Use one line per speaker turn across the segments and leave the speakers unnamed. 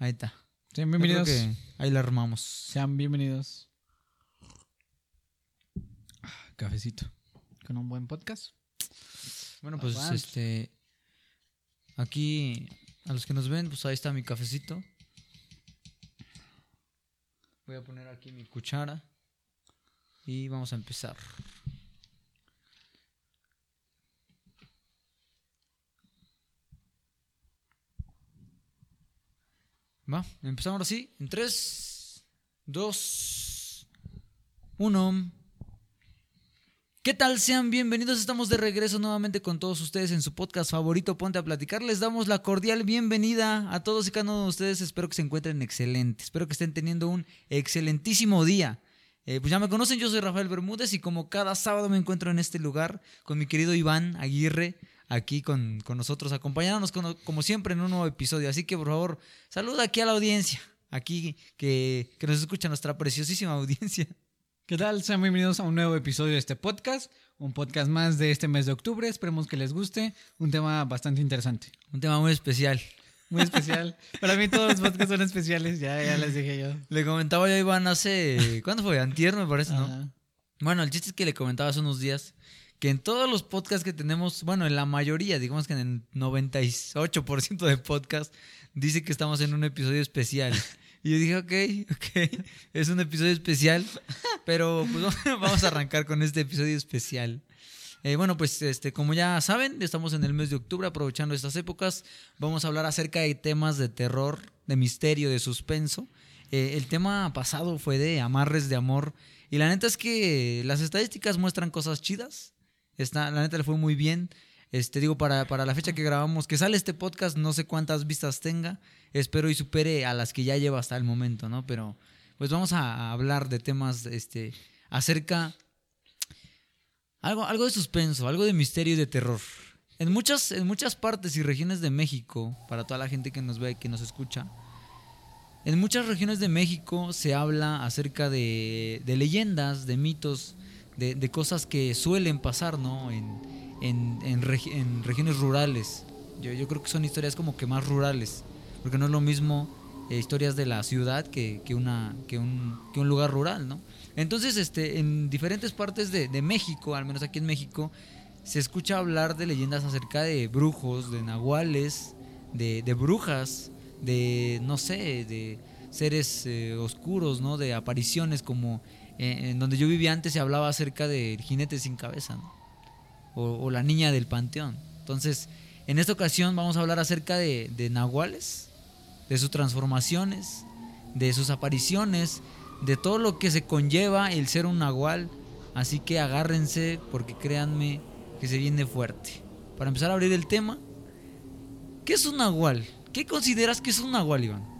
Ahí está.
Sean bienvenidos.
que ahí la armamos.
Sean bienvenidos. Ah, Cafecito. Con un buen podcast.
Bueno, pues este. Aquí, a los que nos ven, pues ahí está mi cafecito. Voy a poner aquí mi cuchara. Y vamos a empezar. Va, empezamos ahora sí. En 3, 2, 1. ¿Qué tal? Sean bienvenidos. Estamos de regreso nuevamente con todos ustedes en su podcast favorito, Ponte a Platicar. Les damos la cordial bienvenida a todos y cada uno de ustedes. Espero que se encuentren excelentes. Espero que estén teniendo un excelentísimo día. Eh, pues ya me conocen, yo soy Rafael Bermúdez y como cada sábado me encuentro en este lugar con mi querido Iván Aguirre, aquí con, con nosotros, acompañándonos con- como siempre en un nuevo episodio. Así que por favor, saluda aquí a la audiencia, aquí que, que nos escucha nuestra preciosísima audiencia.
¿Qué tal? Sean bienvenidos a un nuevo episodio de este podcast. Un podcast más de este mes de octubre. Esperemos que les guste. Un tema bastante interesante.
Un tema muy especial.
Muy especial. Para mí todos los podcasts son especiales. Ya, ya les dije yo.
Le comentaba yo a Iván hace. ¿Cuándo fue? Antier, me parece, ¿no?
Ajá.
Bueno, el chiste es que le comentaba hace unos días que en todos los podcasts que tenemos, bueno, en la mayoría, digamos que en el 98% de podcasts, dice que estamos en un episodio especial. Y yo dije, ok, ok, es un episodio especial, pero pues vamos a arrancar con este episodio especial. Eh, bueno, pues este, como ya saben, estamos en el mes de octubre, aprovechando estas épocas, vamos a hablar acerca de temas de terror, de misterio, de suspenso. Eh, el tema pasado fue de amarres de amor, y la neta es que las estadísticas muestran cosas chidas. Está, la neta le fue muy bien. Este, digo, para, para la fecha que grabamos, que sale este podcast, no sé cuántas vistas tenga. Espero y supere a las que ya lleva hasta el momento, ¿no? Pero, pues vamos a, hablar de temas, este, acerca. Algo, algo de suspenso, algo de misterio y de terror. En muchas, en muchas partes y regiones de México, para toda la gente que nos ve y que nos escucha, en muchas regiones de México se habla acerca de, de leyendas, de mitos, de, cosas que suelen pasar, ¿no? En, en, en regi- en regiones rurales. Yo, yo creo que son historias como que más rurales, porque no es lo mismo eh, historias de la ciudad que, que una, que, un, que un lugar rural, ¿no? Entonces, este, en diferentes partes de, de México, al menos aquí en México, se escucha hablar de leyendas acerca de brujos, de nahuales, de, de brujas, de, no sé, de seres eh, oscuros, ¿no? De apariciones como eh, en donde yo vivía antes se hablaba acerca del jinete sin cabeza. O, la niña del panteón. Entonces, en esta ocasión vamos a hablar acerca de, de de sus transformaciones, de sus apariciones, de todo lo que se conlleva el ser un nahual. Así que agárrense porque créanme que se viene fuerte. Para empezar a abrir el tema, ¿qué es un nahual? ¿Qué consideras que es un nahual, Iván?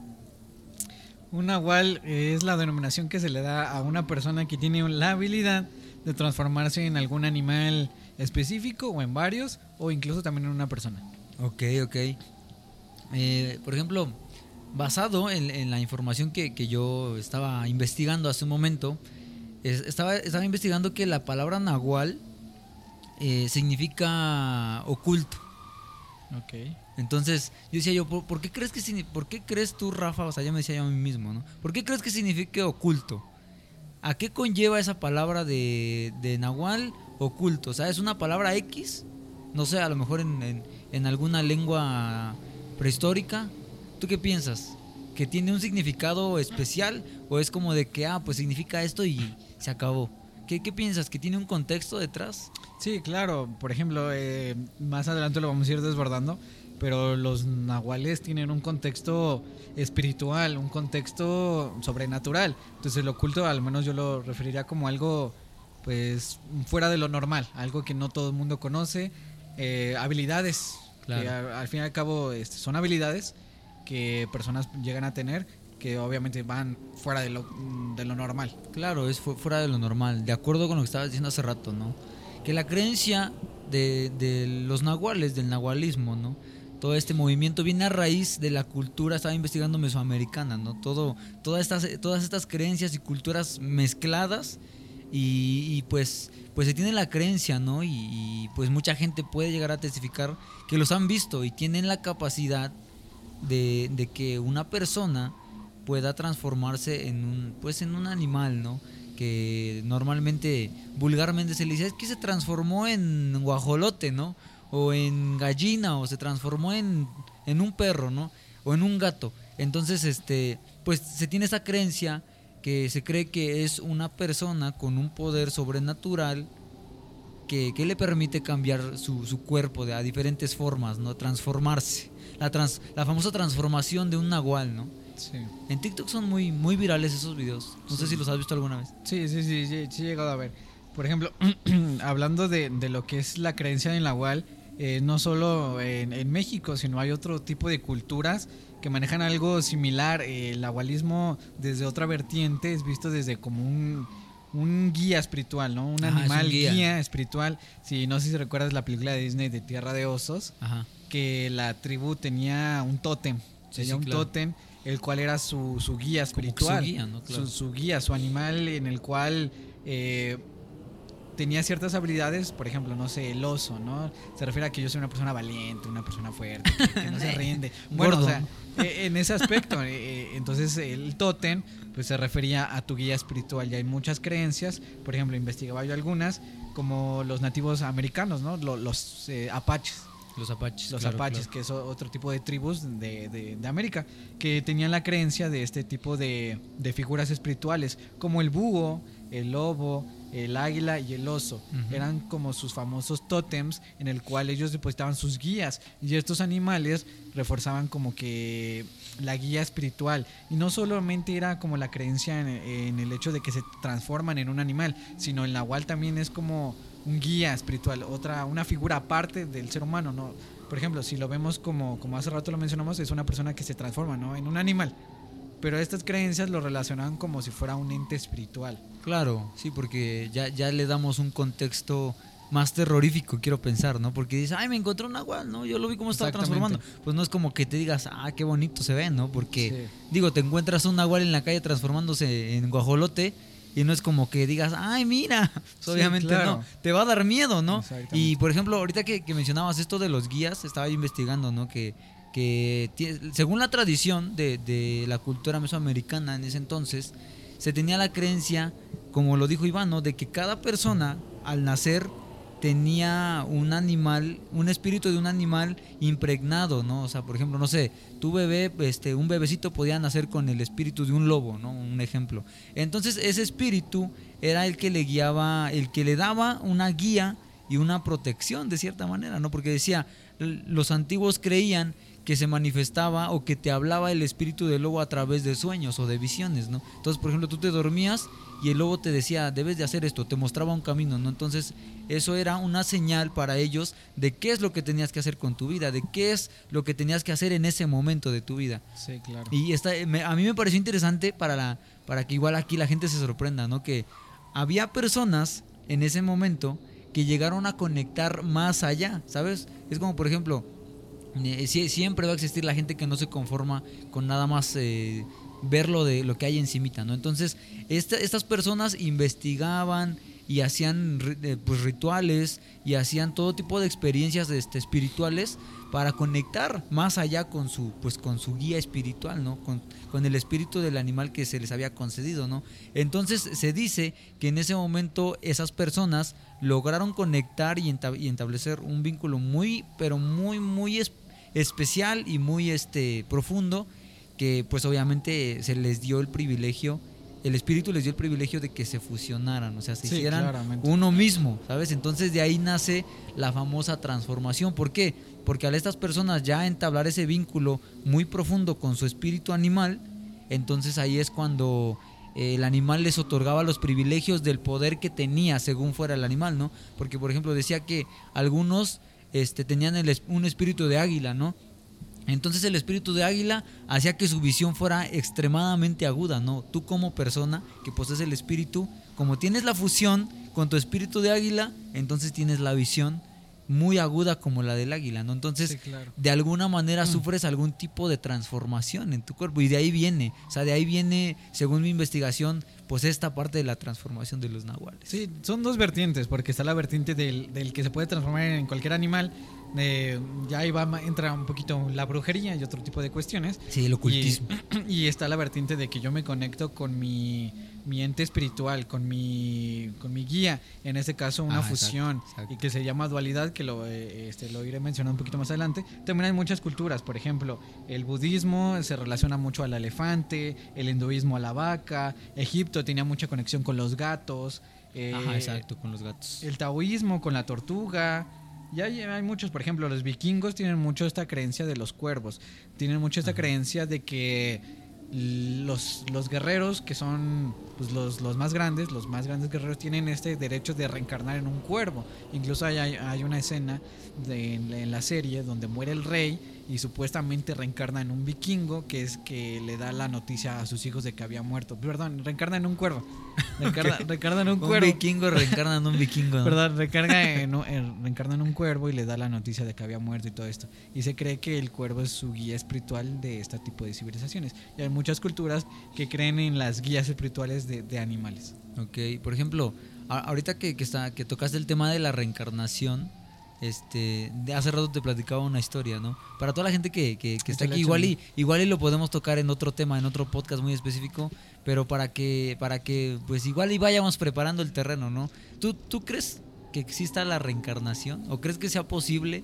Un nahual es la denominación que se le da a una persona que tiene la habilidad de transformarse en algún animal específico o en varios o incluso también en una persona.
Ok, ok. Eh, por ejemplo, basado en, en la información que, que yo estaba investigando hace un momento, es- estaba, estaba investigando que la palabra nahual eh, significa oculto.
Ok.
Entonces, yo decía yo, ¿por, por qué crees que por qué crees tú, Rafa? O sea, yo me decía yo a mí mismo, ¿no? ¿Por qué crees que signifique oculto? ¿A qué conlleva esa palabra de, de nahual oculto? O sea, ¿es una palabra X? No sé, a lo mejor en, en- en alguna lengua prehistórica. ¿Tú qué piensas? ¿Que tiene un significado especial? ¿O es como de que, ah, pues significa esto y se acabó? ¿Qué, qué piensas? ¿Que tiene un contexto detrás?
Sí, claro. Por ejemplo, eh, más adelante lo vamos a ir desbordando, pero los nahuales tienen un contexto espiritual, un contexto sobrenatural. Entonces el oculto, al menos yo lo referiría como algo, pues, fuera de lo normal, algo que no todo el mundo conoce, eh, habilidades,
Claro.
que a- al fin y al cabo este, son habilidades que personas llegan a tener que obviamente van fuera de lo, de lo normal.
Claro, es fu- fuera de lo normal, de acuerdo con lo que estabas diciendo hace rato, ¿no? Que la creencia de, de los nahuales, del nahualismo, ¿no? Todo este movimiento viene a raíz de la cultura, estaba investigando mesoamericana, ¿no? Todo, todas, estas, todas estas creencias y culturas mezcladas y, pues, pues se tiene la creencia, ¿no? Y, y, pues mucha gente puede llegar a testificar que los han visto y tienen la capacidad de, de que una persona pueda transformarse en un, pues en un animal, ¿no? Que normalmente, vulgarmente se le dice, es que se transformó en guajolote, ¿no? O en gallina, o se transformó en, en un perro, ¿no? O en un gato. Entonces, este, pues se tiene esa creencia que se cree que es una persona con un poder sobrenatural que, que le permite cambiar su, su cuerpo de, a diferentes formas, ¿no? Transformarse. La, trans- la famosa transformación de un nahual, ¿no?
Sí.
En TikTok son muy, muy virales esos videos. No sé si los has visto alguna vez.
Sí, sí, sí, sí, sí he llegado a ver. Por ejemplo, hablando de, de lo que es la creencia en la Nahual, eh, no solo en, en México, sino hay otro tipo de culturas que manejan algo similar. Eh, el nahualismo desde otra vertiente es visto desde como un, un guía espiritual, ¿no? Un
Ajá, es un
animal
guía.
guía. espiritual. Si no sé si recuerdas la película de Disney de Tierra de Osos,
Ajá.
que la tribu tenía un tótem.
Sí,
tenía
sí,
un
claro.
tótem, el cual era su, su guía
que su
espiritual.
guía, ¿no? Claro.
su, su guía, su animal en el cual eh, tenía ciertas habilidades, por ejemplo, no sé, el oso, ¿no? Se refiere a que yo soy una persona valiente, una persona fuerte, que, que no se rinde. Bueno,
Gordo.
o sea, eh, en ese aspecto, eh, eh, entonces el tótem pues se refería a tu guía espiritual y hay muchas creencias, por ejemplo, investigaba yo algunas, como los nativos americanos, ¿no? Lo- Los, eh, apaches.
Los apaches.
Los
claro,
apaches,
claro.
que es otro tipo de tribus de, de- de América, que tenían la creencia de este tipo de, de figuras espirituales, como el búho, el lobo, el águila y el oso. Eran como sus famosos tótems en el cual ellos depositaban sus guías y estos animales reforzaban como que la guía espiritual. Y no solamente era como la creencia en, en el hecho de que se transforman en un animal, sino el nahual también es como un guía espiritual, otra, una figura aparte del ser humano, ¿no? Por ejemplo, si lo vemos como, como hace rato lo mencionamos, es una persona que se transforma, ¿no? En un animal. Pero estas creencias lo relacionaban como si fuera un ente espiritual.
Claro, sí, porque ya, ya le damos un contexto más terrorífico, quiero pensar, ¿no? Porque dices, ay, me encontré un nahual, ¿no? Yo lo vi cómo estaba transformando. Pues no es como que te digas, ah, qué bonito se ve, ¿no? Porque,
Sí.
digo, te encuentras un nahual en la calle transformándose en guajolote y no es como que digas, ay, mira.
Sí,
obviamente
claro.
no. Te va a dar miedo, ¿no? Y, por ejemplo, ahorita que, que mencionabas esto de los guías, estaba yo investigando, ¿no? Que, que según la tradición de, de la cultura mesoamericana en ese entonces, se tenía la creencia, como lo dijo Iván, ¿no? de que cada persona al nacer tenía un animal, un espíritu de un animal impregnado, ¿no? O sea, por ejemplo, no sé, tu bebé, este, un bebecito podía nacer con el espíritu de un lobo, ¿no? Un ejemplo. Entonces, ese espíritu era el que le guiaba, el que le daba una guía y una protección de cierta manera, ¿no? Porque decía, los antiguos creían que se manifestaba o que te hablaba el espíritu del lobo a través de sueños o de visiones, ¿no? Entonces, por ejemplo, tú te dormías y el lobo te decía, debes de hacer esto, te mostraba un camino, ¿no? Entonces, eso era una señal para ellos de qué es lo que tenías que hacer con tu vida, de qué es lo que tenías que hacer en ese momento de tu vida.
Sí, claro.
Y esta, me- a mí me pareció interesante para, la, para que igual aquí la gente se sorprenda, ¿no? Que había personas en ese momento que llegaron a conectar más allá, ¿sabes? Es como, por ejemplo, eh, sie- siempre va a existir la gente que no se conforma con nada más eh, ver lo, de, lo que hay encimita, ¿no? Entonces, esta- estas personas investigaban y hacían eh, pues, rituales y hacían todo tipo de experiencias este, espirituales para conectar más allá con su pues con su guía espiritual, ¿no? Con, con el espíritu del animal que se les había concedido, ¿no? Entonces se dice que en ese momento esas personas lograron conectar y, enta- y establecer un vínculo muy pero muy muy es- especial y muy este profundo que pues obviamente se les dio el privilegio el espíritu les dio el privilegio de que se fusionaran, o sea, se
Sí,
hicieran
claramente.
uno mismo, ¿sabes? Entonces de ahí nace la famosa transformación. ¿Por qué? Porque al estas personas ya entablar ese vínculo muy profundo con su espíritu animal, entonces ahí es cuando el animal les otorgaba los privilegios del poder que tenía según fuera el animal, ¿no? Porque por ejemplo decía que algunos este, tenían el un espíritu de águila, ¿no? Entonces el espíritu de águila hacía que su visión fuera extremadamente aguda, ¿no? Tú como persona que posees el espíritu, como tienes la fusión con tu espíritu de águila, entonces tienes la visión muy aguda como la del águila, ¿no? Entonces,
Sí, claro.
de alguna manera sufres algún tipo de transformación en tu cuerpo y de ahí viene, o sea, de ahí viene, según mi investigación, pues esta parte de la transformación de los nahuales.
Sí, son dos vertientes, porque está la vertiente del, del que se puede transformar en cualquier animal. eh, ya ahí va, entra un poquito la brujería y otro tipo de cuestiones.
Sí, el ocultismo.
Y, y está la vertiente de que yo me conecto con mi, mi ente espiritual, con mi, con mi guía, en este caso una
Ajá,
fusión,
exacto, exacto.
y que se llama dualidad, que lo, eh, este, lo iré mencionando un poquito más adelante. También hay muchas culturas, por ejemplo, el budismo se relaciona mucho al elefante, el hinduismo a la vaca, Egipto tenía mucha conexión con los gatos. eh,
Ajá, exacto, con los gatos.
el taoísmo con la tortuga. Y hay, hay muchos, por ejemplo, los vikingos tienen mucho esta creencia de los cuervos. Tienen mucho esta
Ajá.
creencia de que los, los guerreros, que son pues, los, los más grandes, los más grandes guerreros, tienen este derecho de reencarnar en un cuervo. Incluso hay, hay, una escena de, en la serie donde muere el rey y supuestamente reencarna en un vikingo, que es que le da la noticia a sus hijos de que había muerto. Perdón, reencarna en un cuervo. Reencarna,
Ok.
reencarna en un
Un
cuervo.
vikingo reencarna en un vikingo. ¿no?
¿Verdad? Recarga en, un- en- reencarna en un cuervo y le da la noticia de que había muerto y todo esto. Y se cree que el cuervo es su guía espiritual de este tipo de civilizaciones. Y hay muchas culturas que creen en las guías espirituales de, de animales.
Ok, por ejemplo, ahorita que, que, está, que tocaste el tema de la reencarnación, este, de hace rato te platicaba una historia, ¿no? Para toda la gente que, que- que está aquí, igual y, igual y lo podemos tocar en otro tema, en otro podcast muy específico, pero para que, para que, pues igual y vayamos preparando el terreno, ¿no? ¿Tú, tú crees que exista la reencarnación? ¿O crees que sea posible?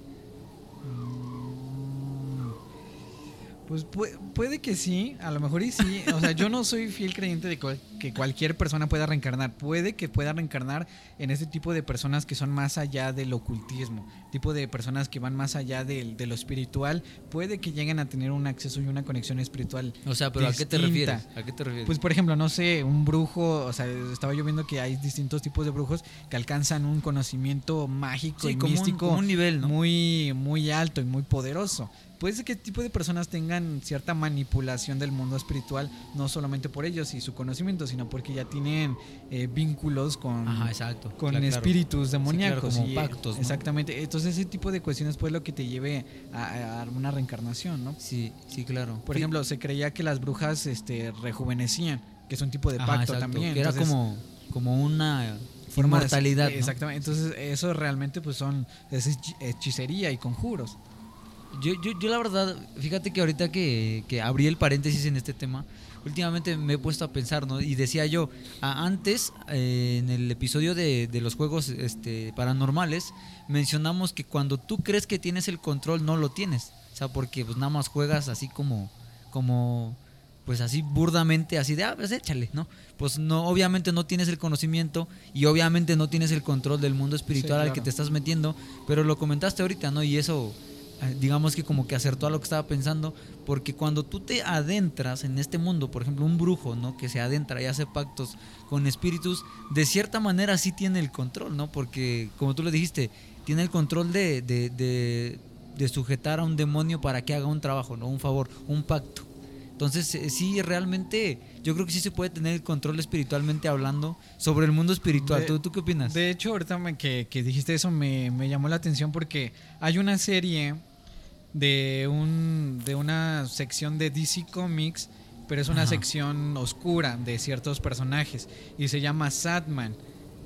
Pues pu- puede que sí, a lo mejor y sí. O sea, yo no soy fiel creyente de cual- que cualquier persona pueda reencarnar. Puede que pueda reencarnar en este tipo de personas que son más allá del ocultismo, tipo de personas que van más allá del- de lo espiritual. Puede que lleguen a tener un acceso y una conexión espiritual
O sea, pero ¿a qué te refieres? ¿A qué te refieres?
Pues por ejemplo, no sé, un brujo, o sea, estaba yo viendo que hay distintos tipos de brujos que alcanzan un conocimiento mágico
Sí,
y
como un-
místico
como un nivel, ¿no?
muy muy alto y muy poderoso. Puede ser que tipo de personas tengan cierta manipulación del mundo espiritual, no solamente por ellos y su conocimiento, sino porque ya tienen eh, vínculos con,
Ajá, exacto.
con
claro,
espíritus demoníacos.
como
y, eh,
pactos, ¿no?
Exactamente. Entonces ese tipo de cuestiones pues lo que te lleve a, a una reencarnación, ¿no?
Sí, sí, claro.
Por
Sí.
ejemplo, se creía que las brujas este, rejuvenecían, que es un tipo de
Ajá,
pacto
exacto,
también.
Que era
Entonces,
como, como una
forma de-
inmortalidad. ¿no?
Exactamente. Entonces, eso realmente pues son es hechi- hechicería y conjuros.
Yo, yo, yo la verdad, fíjate que ahorita que, que abrí el paréntesis en este tema, últimamente me he puesto a pensar, ¿no? Y decía yo, antes, eh, en el episodio de, de los juegos este, paranormales, mencionamos que cuando tú crees que tienes el control, no lo tienes. O sea, porque pues nada más juegas así como, como, pues así burdamente, así de, ah, pues échale, ¿no? Pues no, obviamente no tienes el conocimiento y obviamente no tienes el control del mundo espiritual al que te estás metiendo, pero lo comentaste ahorita, ¿no? Y eso digamos que como que acertó a lo que estaba pensando, porque cuando tú te adentras en este mundo, por ejemplo, un brujo, ¿no? Que se adentra y hace pactos con espíritus, de cierta manera sí tiene el control, ¿no? Porque, como tú lo dijiste, tiene el control de, de, de- de sujetar a un demonio para que haga un trabajo, ¿no? Un favor, un pacto. Entonces, eh, sí, realmente, yo creo que sí se puede tener el control espiritualmente hablando sobre el mundo espiritual.
De-
¿Tú, ¿Tú qué opinas?
De hecho, ahorita me- que, que dijiste eso me, me llamó la atención porque hay una serie de, un, de una sección de DC Comics, pero es una
Ajá.
sección oscura de ciertos personajes y se llama Sadman.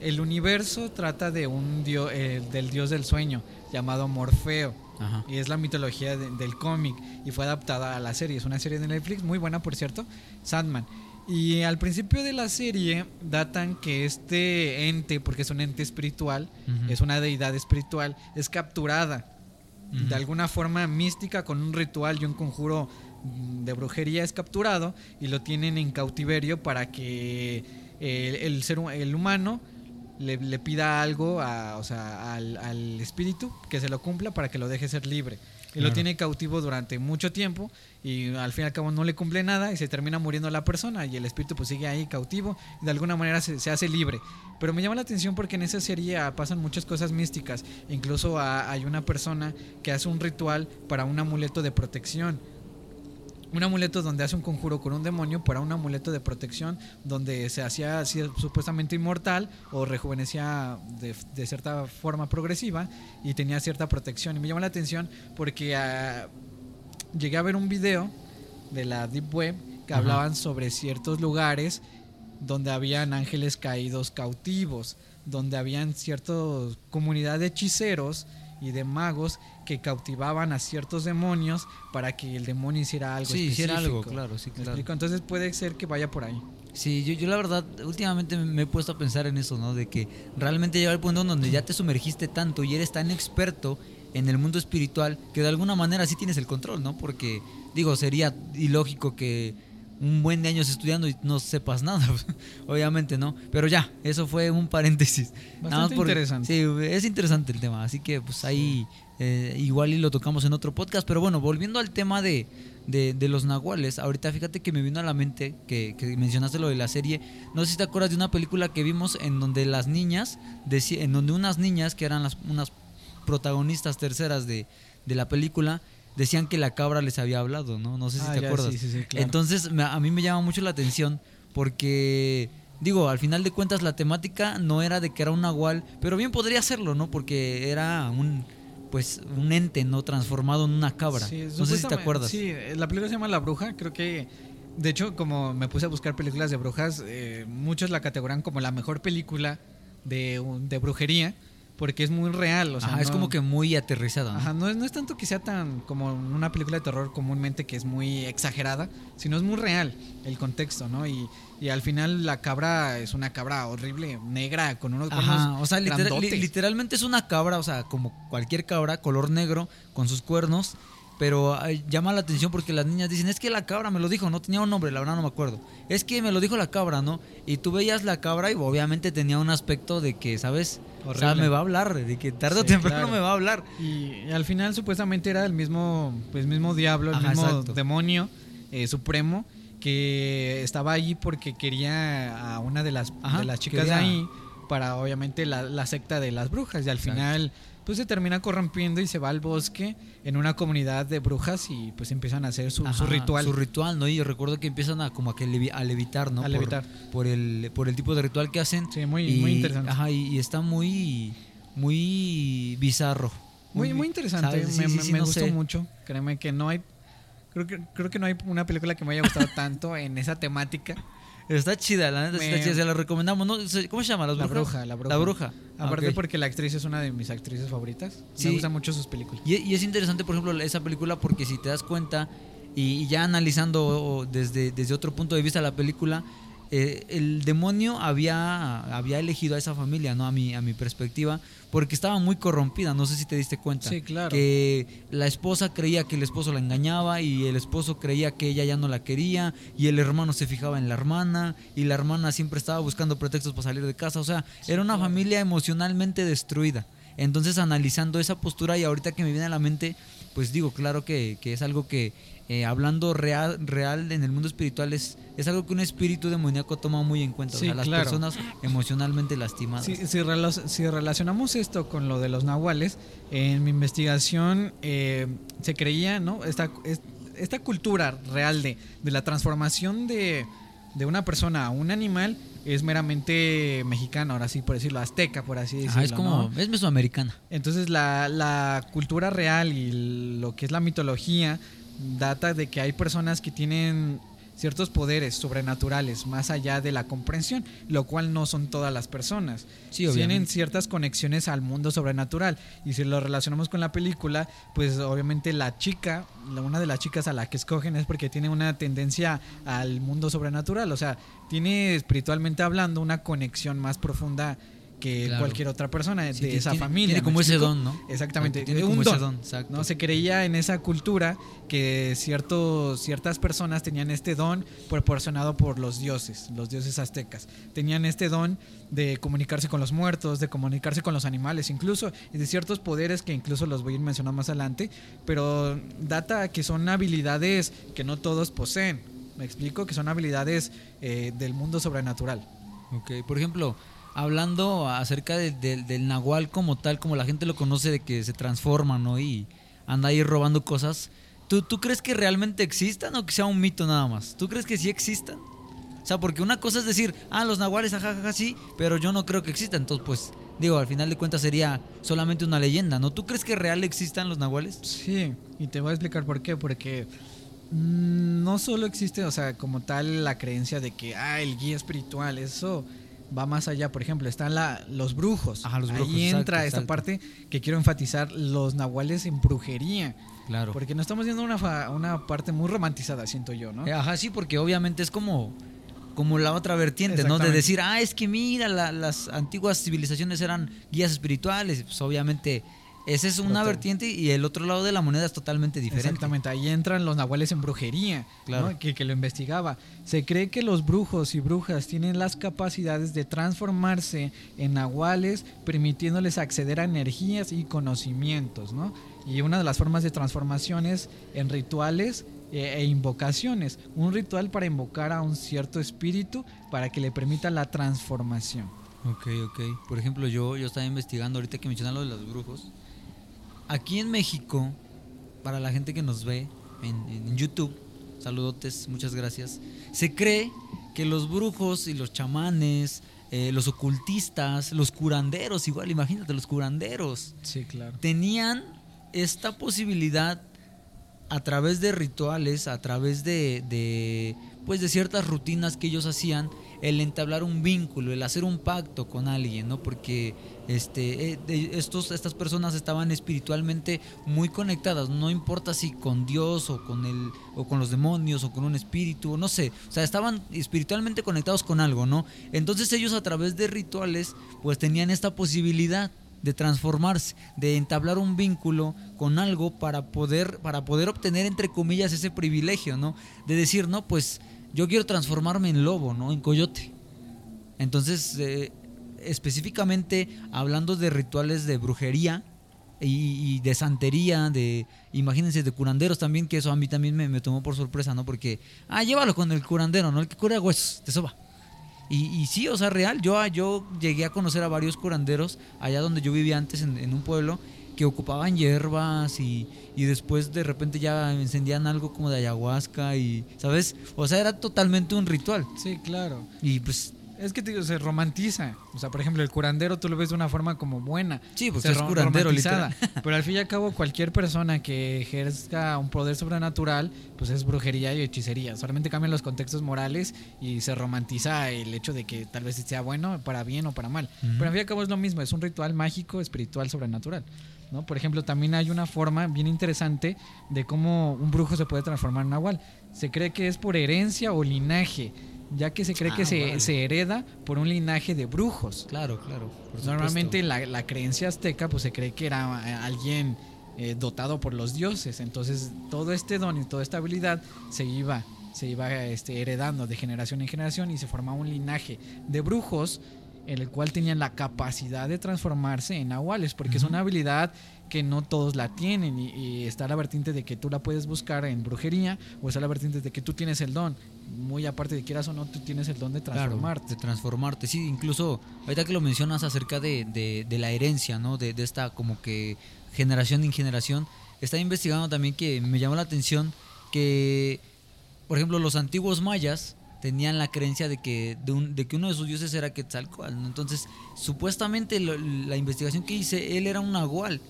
El universo trata de un dio- eh, del dios del sueño llamado Morfeo.
Ajá.
Y es la mitología de- del cómic y fue adaptada a la serie. Es una serie de Netflix muy buena, por cierto, Sandman. Y al principio de la serie datan que este ente, porque es un ente espiritual, es una deidad espiritual, es capturada De alguna forma mística con un ritual y un conjuro mm, de brujería es capturado y lo tienen en cautiverio para que eh, el, ser el humano le, le pida algo a- o sea, al, al espíritu que se lo cumpla para que lo deje ser libre. Y lo tiene cautivo durante mucho tiempo y al fin y al cabo no le cumple nada y se termina muriendo la persona y el espíritu pues sigue ahí cautivo y de alguna manera se, se hace libre. Pero me llama la atención porque en esa serie pasan muchas cosas místicas. Incluso ah, hay una persona que hace un ritual para un amuleto de protección. Un amuleto donde hace un conjuro con un demonio para un amuleto de protección donde se hacía supuestamente inmortal o rejuvenecía de, de cierta forma progresiva y tenía cierta protección. Y me llama la atención porque ah, llegué a ver un video de la Deep Web que
Ajá.
hablaban sobre ciertos lugares donde habían ángeles caídos cautivos, donde habían cierta comunidad de hechiceros y de magos que cautivaban a ciertos demonios para que el demonio hiciera algo
Sí, hiciera algo, claro, sí,
¿Me
claro.
Entonces puede ser que vaya por ahí.
Sí, yo, yo la verdad, últimamente me he puesto a pensar en eso, ¿no? De que realmente llega el punto en donde ya te sumergiste tanto y eres tan experto en el mundo espiritual que de alguna manera sí tienes el control, ¿no? Porque, digo, sería ilógico que un buen de años estudiando y no sepas nada, obviamente, ¿no? Pero ya, eso fue un paréntesis.
Bastante
por-
interesante.
Sí, es interesante el tema, así que pues ahí eh, igual y lo tocamos en otro podcast, pero bueno, volviendo al tema de, de, de los nahuales, ahorita fíjate que me vino a la mente que, que mencionaste lo de la serie, no sé si te acuerdas de una película que vimos en donde las niñas, en donde unas niñas que eran las, unas protagonistas terceras de, de la película, decían que la cabra les había hablado, ¿no? No sé si
Ah,
te
ya,
acuerdas.
sí, sí, sí, claro.
Entonces me- a mí me llama mucho la atención porque, digo, al final de cuentas la temática no era de que era un nahual, pero bien podría serlo, ¿no? Porque era un, pues, un ente, ¿no? Transformado en una cabra.
Sí,
no sé si te acuerdas.
Sí, la película se llama La Bruja. Creo que, de hecho, como me puse a buscar películas de brujas, eh, muchos la categoran como la mejor película de, de brujería, porque es muy real. O sea,
Ajá, es como que muy aterrizada, ¿no?
Ajá, no es, no es tanto que sea tan como en una película de terror comúnmente que es muy exagerada, sino es muy real el contexto, ¿no? Y, y al final la cabra es una cabra horrible, negra, con unos
Ajá,
cuernos
o sea, literal- li-
grandotes.
literalmente es una cabra, o sea, como cualquier cabra, color negro, con sus cuernos, pero ay, llama la atención porque las niñas dicen, es que la cabra me lo dijo, no tenía un nombre, la verdad no me acuerdo. Es que me lo dijo la cabra, ¿no? Y tú veías la cabra y obviamente tenía un aspecto de que, ¿sabes? O sea, me va a hablar, de que tarde o temprano
claro.
me va a hablar.
Y, al final supuestamente era el mismo, pues mismo diablo, el
Ajá,
mismo
exacto.
demonio eh, supremo que estaba allí porque quería a una de las,
Ajá,
de las chicas
quería-
de ahí para obviamente la, la secta de las brujas y al
Exacto.
Pues se termina corrompiendo y se va al bosque en una comunidad de brujas y pues empiezan a hacer su, ritual.
Su ritual, ¿no? Y yo recuerdo que empiezan a como a, que levi- a levitar, ¿no?
A
Por-
levitar.
Por, el, por el tipo de ritual que hacen.
Sí, muy,
y,
muy interesante.
Ajá, y, y está muy, muy bizarro.
Muy, muy interesante, me,
Sí, sí,
me-
sí,
me
no
gustó
sé.
mucho. Créeme que no hay. Creo que, creo que no hay una película que me haya gustado tanto en esa temática.
Está chida, la neta
Me-
está chida, se la recomendamos. ¿no? ¿Cómo se llama? ¿Las
La bruja, la bruja.
La bruja.
Aparte porque la actriz es una de mis actrices favoritas.
Sí.
Me gustan mucho sus películas.
Y, y es interesante, por ejemplo, esa película porque si te das cuenta y, y ya analizando desde, desde otro punto de vista la película, eh, el demonio había, había elegido a esa familia, ¿no? A mi, a mi perspectiva, porque estaba muy corrompida, no sé si te diste cuenta.
Sí, claro.
Que la esposa creía que el esposo la engañaba y el esposo creía que ella ya no la quería y el hermano se fijaba en la hermana y la hermana siempre estaba buscando pretextos para salir de casa, o sea, era una familia emocionalmente destruida. Entonces analizando esa postura y ahorita que me viene a la mente, pues digo, claro que, que es algo que eh, hablando real, real en el mundo espiritual es, es algo que un espíritu demoníaco toma muy en cuenta. o
Sí,
sea, las
claro.
personas emocionalmente lastimadas.
Si, si, rela- si relacionamos esto con lo de los nahuales, en mi investigación eh, se creía, ¿no? Esta, es- esta cultura real de, de la transformación de, de una persona a un animal es meramente mexicana, ahora sí por decirlo, azteca, por así decirlo.
Ajá, es como,
¿no?
es mesoamericana.
Entonces la, la cultura real y lo que es la mitología data de que hay personas que tienen ciertos poderes sobrenaturales más allá de la comprensión, lo cual no son todas las personas.
Sí,
Tienen ciertas conexiones al mundo sobrenatural. Y si lo relacionamos con la película, pues obviamente la chica, una de las chicas a la que escogen es porque tiene una tendencia al mundo sobrenatural, o sea, tiene espiritualmente hablando una conexión más profunda que
Claro.
cualquier otra persona de
Sí, tiene-
esa
tiene-
familia.
Tiene
¿me
como ese don, ¿no?
Exactamente,
Tiene
un
como ese
don,
don, exacto.
¿no? Se creía en esa cultura que ciertos, ciertas personas tenían este don proporcionado por los dioses, los dioses aztecas. Tenían este don de comunicarse con los muertos, de comunicarse con los animales incluso, y de ciertos poderes que incluso los voy a ir mencionando más adelante, pero data que son habilidades que no todos poseen. Me explico que son habilidades eh, del mundo sobrenatural.
Ok, por ejemplo, hablando acerca de- de- del nahual como tal, como la gente lo conoce, de que se transforma, ¿no? Y anda ahí robando cosas. ¿Tú, ¿Tú crees que realmente existan o que sea un mito nada más? ¿Tú crees que sí existan? O sea, porque una cosa es decir, ah, los nahuales, ajajaja, sí, pero yo no creo que existan. Entonces, pues, digo, al final de cuentas sería solamente una leyenda, ¿no? ¿Tú crees que real existan los nahuales?
Sí, y te voy a explicar por qué. Porque Mm, No solo existe, o sea, como tal la creencia de que, ah, el guía espiritual, eso va más allá. Por ejemplo, están la, los brujos.
Ajá, los brujos,
Ahí
exacto,
entra esta parte que quiero enfatizar, los nahuales en brujería.
Claro.
Porque nos estamos viendo una, fa- una parte muy romantizada, siento yo, ¿no?
Eh, Ajá, sí, porque obviamente es como, como la otra vertiente, ¿no? De decir, ah, es que mira, la- las antiguas civilizaciones eran guías espirituales. Pues obviamente, esa es una vertiente y el otro lado de la moneda es totalmente diferente.
Exactamente, ahí entran los nahuales en brujería,
Claro.
¿no? que, que lo investigaba. Se cree que los brujos y brujas tienen las capacidades de transformarse en nahuales, permitiéndoles acceder a energías y conocimientos, ¿no? Y una de las formas de transformación es en rituales eh, e invocaciones. Un ritual para invocar a un cierto espíritu para que le permita la transformación.
Ok, ok. Por ejemplo, yo, yo estaba investigando ahorita que mencionan lo de los brujos. Aquí en México, para la gente que nos ve en, en YouTube, saludotes, muchas gracias. Se cree que los brujos y los chamanes, eh, los ocultistas, los curanderos, igual, imagínate, los curanderos,
Sí, claro.
tenían esta posibilidad a través de rituales, a través de, de, pues de ciertas rutinas que ellos hacían, el entablar un vínculo, el hacer un pacto con alguien, ¿no? Porque este, eh, estos, estas personas estaban espiritualmente muy conectadas, no importa si con Dios o con el, o con los demonios o con un espíritu, no sé, o sea, estaban espiritualmente conectados con algo, ¿no? Entonces ellos a través de rituales, pues tenían esta posibilidad de transformarse, de entablar un vínculo con algo para poder, para poder obtener, entre comillas, ese privilegio, ¿no? De decir, no, pues yo quiero transformarme en lobo, ¿no? En coyote. Entonces, eh, específicamente hablando de rituales de brujería y, de santería, de, imagínense, de curanderos también, que eso a mí también me, me tomó por sorpresa, ¿no? Porque, ah, llévalo con el curandero, ¿no? El que cura huesos, te soba. Y, sí, o sea, real, yo, yo llegué a conocer a varios curanderos allá donde yo vivía antes, en un pueblo, que ocupaban hierbas y, y después de repente ya encendían algo como de ayahuasca y, ¿sabes? O sea, era totalmente un ritual.
Sí, claro.
Y pues,
Es que te digo, se romantiza. O sea, por ejemplo, el curandero tú lo ves de una forma como buena.
sí, pues
se
es
ro-
curandero, literal.
Pero al fin y al cabo, cualquier persona que ejerza un poder sobrenatural, pues es brujería y hechicería. Solamente cambian los contextos morales y se romantiza el hecho de que tal vez sea bueno para bien o para mal. Pero al fin y al cabo es lo mismo, es un ritual mágico, espiritual, sobrenatural. ¿No? Por ejemplo, también hay una forma bien interesante de cómo un brujo se puede transformar en nahual. Se cree que es por herencia o linaje, ya que se cree
Ah,
que se,
órale.
se hereda por un linaje de brujos.
Claro, claro.
Normalmente la creencia azteca pues se cree que era eh, alguien eh, dotado por los dioses. Entonces todo este don y toda esta habilidad se iba, se iba este, heredando de generación en generación y se formaba un linaje de brujos en el cual tenían la capacidad de transformarse en nahuales, porque es una habilidad que no todos la tienen y, y está la vertiente de que tú la puedes buscar en brujería o está la vertiente de que tú tienes el don. Muy aparte de quieras o no, tú tienes el don de
Claro,
transformarte.
de transformarte. Sí, incluso ahorita que lo mencionas acerca de, de- de la herencia, ¿no? De, de esta como que generación en generación. Estaba investigando también que me llamó la atención que, por ejemplo, los antiguos mayas tenían la creencia de que, de, un- de que uno de sus dioses era Quetzalcóatl. ¿no? Entonces, supuestamente la investigación que hice, él era un nahual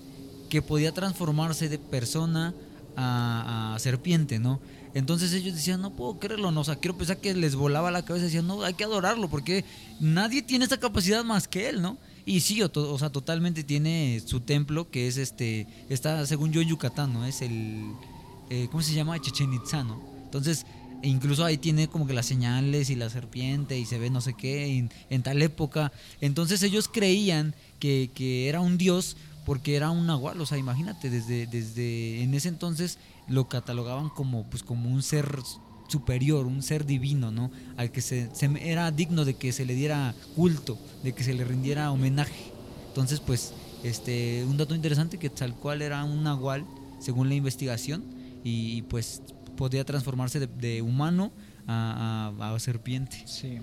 que podía transformarse de persona a, serpiente, ¿no? Entonces ellos decían, no puedo creerlo, no, o sea, quiero pensar que les volaba la cabeza, decían, no, hay que adorarlo, porque nadie tiene esa capacidad más que él, ¿no? Y sí, o, o sea, totalmente tiene su templo, que es este, está, según yo, en Yucatán, ¿no? Es el, eh, ¿cómo se llama? Chichen Itza, ¿no? Entonces, incluso ahí tiene como que las señales y la serpiente y se ve no sé qué en, tal época. Entonces ellos creían que, que era un dios porque era un nahual, o sea, imagínate, desde, desde en ese entonces lo catalogaban como, pues, como un ser superior, un ser divino, ¿no? Al que se, se- era digno de que se le diera culto, de que se le rindiera homenaje. Entonces, pues, este, un dato interesante que tal cual era un nahual, según la investigación, y pues podía transformarse de, de humano a, a- a serpiente.
Sí.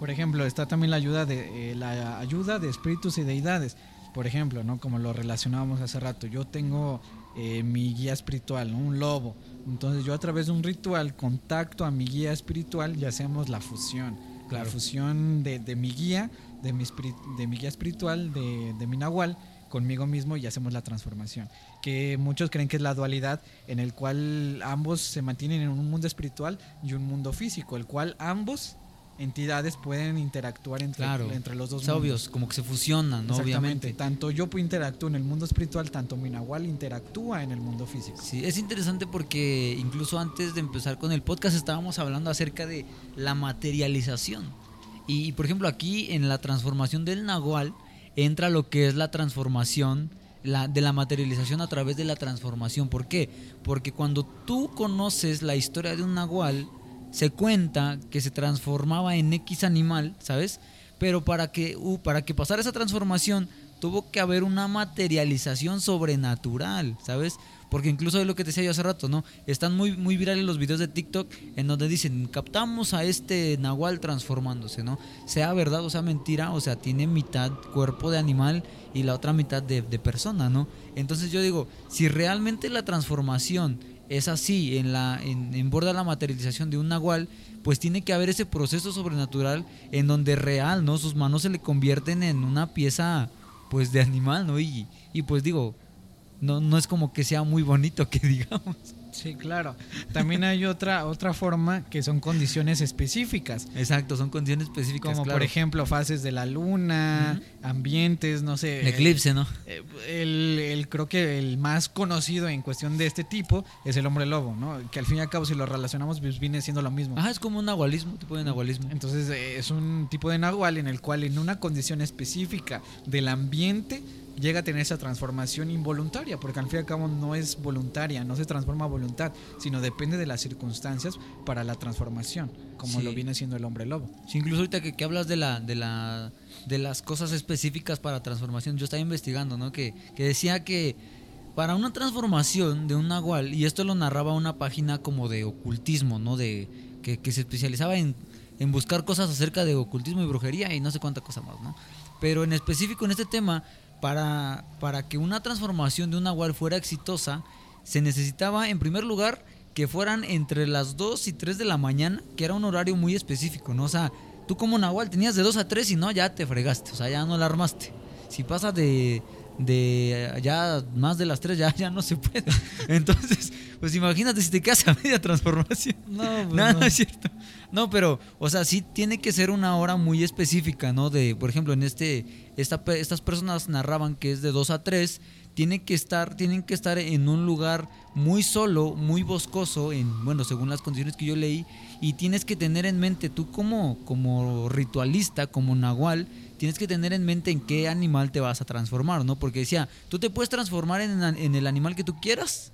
Por ejemplo, está también la ayuda de eh, la ayuda de espíritus y deidades. Por ejemplo, ¿no? Como lo relacionábamos hace rato, yo tengo eh, mi guía espiritual, ¿no? un lobo. Entonces yo a través de un ritual contacto a mi guía espiritual y hacemos la fusión. La
Claro.
fusión de, de mi guía, de mi, de mi guía espiritual, de, de mi nahual, conmigo mismo y hacemos la transformación. Que muchos creen que es la dualidad en el cual ambos se mantienen en un mundo espiritual y un mundo físico, el cual ambos entidades pueden interactuar entre, entre los dos.
Es obvios, como que se fusionan, ¿no? obviamente.
Tanto yo interactúo en el mundo espiritual, tanto mi Nahual interactúa en el mundo físico.
Sí, es interesante porque incluso antes de empezar con el podcast estábamos hablando acerca de la materialización. Y, por ejemplo, aquí en la transformación del Nahual entra lo que es la transformación la, de la materialización a través de la transformación. ¿Por qué? Porque cuando tú conoces la historia de un Nahual, se cuenta que se transformaba en X animal, ¿sabes? Pero para que, uh, para que pasara esa transformación tuvo que haber una materialización sobrenatural, ¿sabes? Porque incluso es lo que te decía yo hace rato, ¿no? Están muy, muy virales los videos de TikTok en donde dicen, captamos a este nahual transformándose, ¿no? Sea verdad o sea mentira, o sea, tiene mitad cuerpo de animal y la otra mitad de, de persona, ¿no? Entonces yo digo, si realmente la transformación es así, en, la, en, borda la materialización de un nahual, pues tiene que haber ese proceso sobrenatural en donde real, ¿no? Sus manos se le convierten en una pieza, pues, de animal, ¿no? Y, y pues digo, no, no es como que sea muy bonito que digamos.
Sí, claro. También hay otra otra forma que son condiciones específicas.
Exacto, son condiciones específicas.
Como por ejemplo fases de la luna, ambientes, no sé.
eclipse, ¿no?
Eh, el, el, creo que el más conocido en cuestión de este tipo es el hombre lobo, ¿no? Que al fin y al cabo si lo relacionamos pues viene siendo lo mismo.
Ajá, es como un nahualismo, tipo de nahualismo.
Entonces eh, es un tipo de nahual en el cual en una condición específica del ambiente llega a tener esa transformación involuntaria, porque al fin y al cabo no es voluntaria, no se transforma a voluntad, sino depende de las circunstancias para la transformación, como lo viene siendo el hombre lobo.
Sí, incluso ahorita que, hablas de la, de la de las cosas específicas para transformación, yo estaba investigando, ¿no? Que, que decía que para una transformación de un nahual, y esto lo narraba una página como de ocultismo, ¿no? De, que, que se especializaba en, en buscar cosas acerca de ocultismo y brujería y no sé cuánta cosa más, ¿no? Pero en específico en este tema para, para que una transformación de un nahual fuera exitosa, se necesitaba en primer lugar que fueran entre las 2 y 3 de la mañana, que era un horario muy específico, ¿no? O sea, tú como nahual tenías de 2 a 3 y no, ya te fregaste, o sea, ya no la armaste. Si pasa de, de ya más de las 3 ya, ya no se puede. Entonces, pues imagínate si te quedas a media transformación. No, pues no, no, es cierto. No, pero, o sea, sí tiene que ser una hora muy específica, ¿no? De, por ejemplo, en este, esta, estas personas narraban que es de 2 a 3, tienen que estar, tienen que estar en un lugar muy solo, muy boscoso, en, bueno, según las condiciones que yo leí, y tienes que tener en mente, tú como, como ritualista, como nahual, tienes que tener en mente en qué animal te vas a transformar, ¿no? Porque decía, tú te puedes transformar en, en el animal que tú quieras,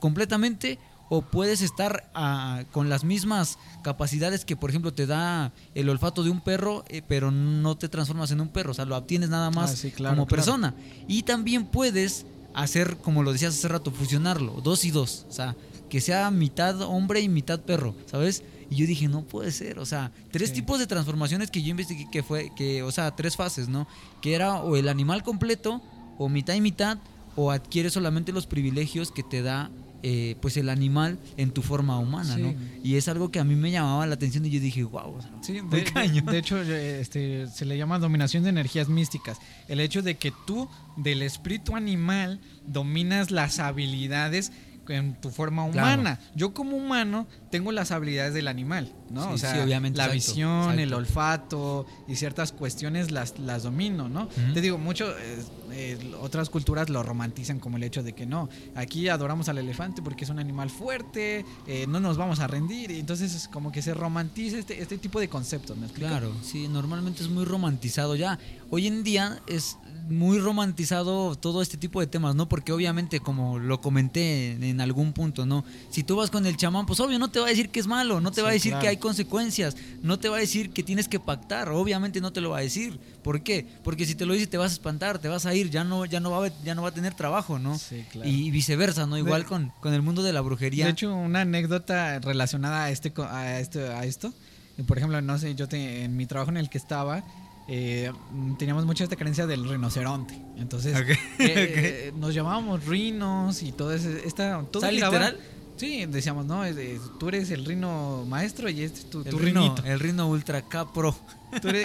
completamente, o puedes estar ah, con las mismas capacidades que, por ejemplo, te da el olfato de un perro, eh, pero no te transformas en un perro, o sea, lo obtienes nada más ah, como persona. Y también puedes hacer, como lo decías hace rato, fusionarlo, dos y dos, o sea, que sea mitad hombre y mitad perro, ¿sabes? Y yo dije, no puede ser, o sea, tres tipos de transformaciones que yo investigué que fue, que, o sea, tres fases, ¿no? Que era o el animal completo, o mitad y mitad, o adquiere solamente los privilegios que te da eh, pues el animal en tu forma humana, ¿no? Y es algo que a mí me llamaba la atención y yo dije, wow,
sí, de, de, hecho este, se le llama dominación de energías místicas. El hecho de que tú del espíritu animal dominas las habilidades en tu forma humana. Yo como humano tengo las habilidades del animal, ¿no? o sea, obviamente, la visión, el olfato y ciertas cuestiones las, las domino, ¿no? Te digo, mucho, eh, eh, otras culturas lo romantizan como el hecho de que no, aquí adoramos al elefante porque es un animal fuerte, eh, no nos vamos a rendir, y entonces es como que se romantiza este, este tipo de conceptos, ¿me
Claro, sí, normalmente es muy romantizado ya. Hoy en día es muy romantizado todo este tipo de temas, ¿no? Porque obviamente, como lo comenté en, algún punto, ¿no? Si tú vas con el chamán, pues obvio no te va a decir que es malo, no te va a decir que hay consecuencias, no te va a decir que tienes que pactar, obviamente no te lo va a decir. ¿Por qué? Porque si te lo dice te vas a espantar, te vas a ir, ya no, ya no, va, a, ya no va a tener trabajo, ¿no? Sí, claro. Y viceversa, ¿no? Igual con, con el mundo de la brujería.
De hecho, una anécdota relacionada a este, a este, a esto. Por ejemplo, no sé, yo en mi trabajo en el que estaba, eh, teníamos mucha esta creencia del rinoceronte. Entonces, eh, eh, nos llamábamos rinos y todo eso. Esta, todo
literal?
Sí, decíamos, no, tú eres el rino maestro y este es tu,
el rinito. El rino ultra capro.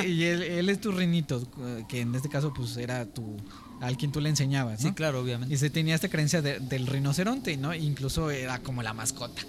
y él, es tu rinito, que en este caso pues era tu, al quien tú le enseñabas, ¿no?
Sí, claro, obviamente.
Y se tenía esta creencia de- del rinoceronte, ¿no? Incluso era como la mascota.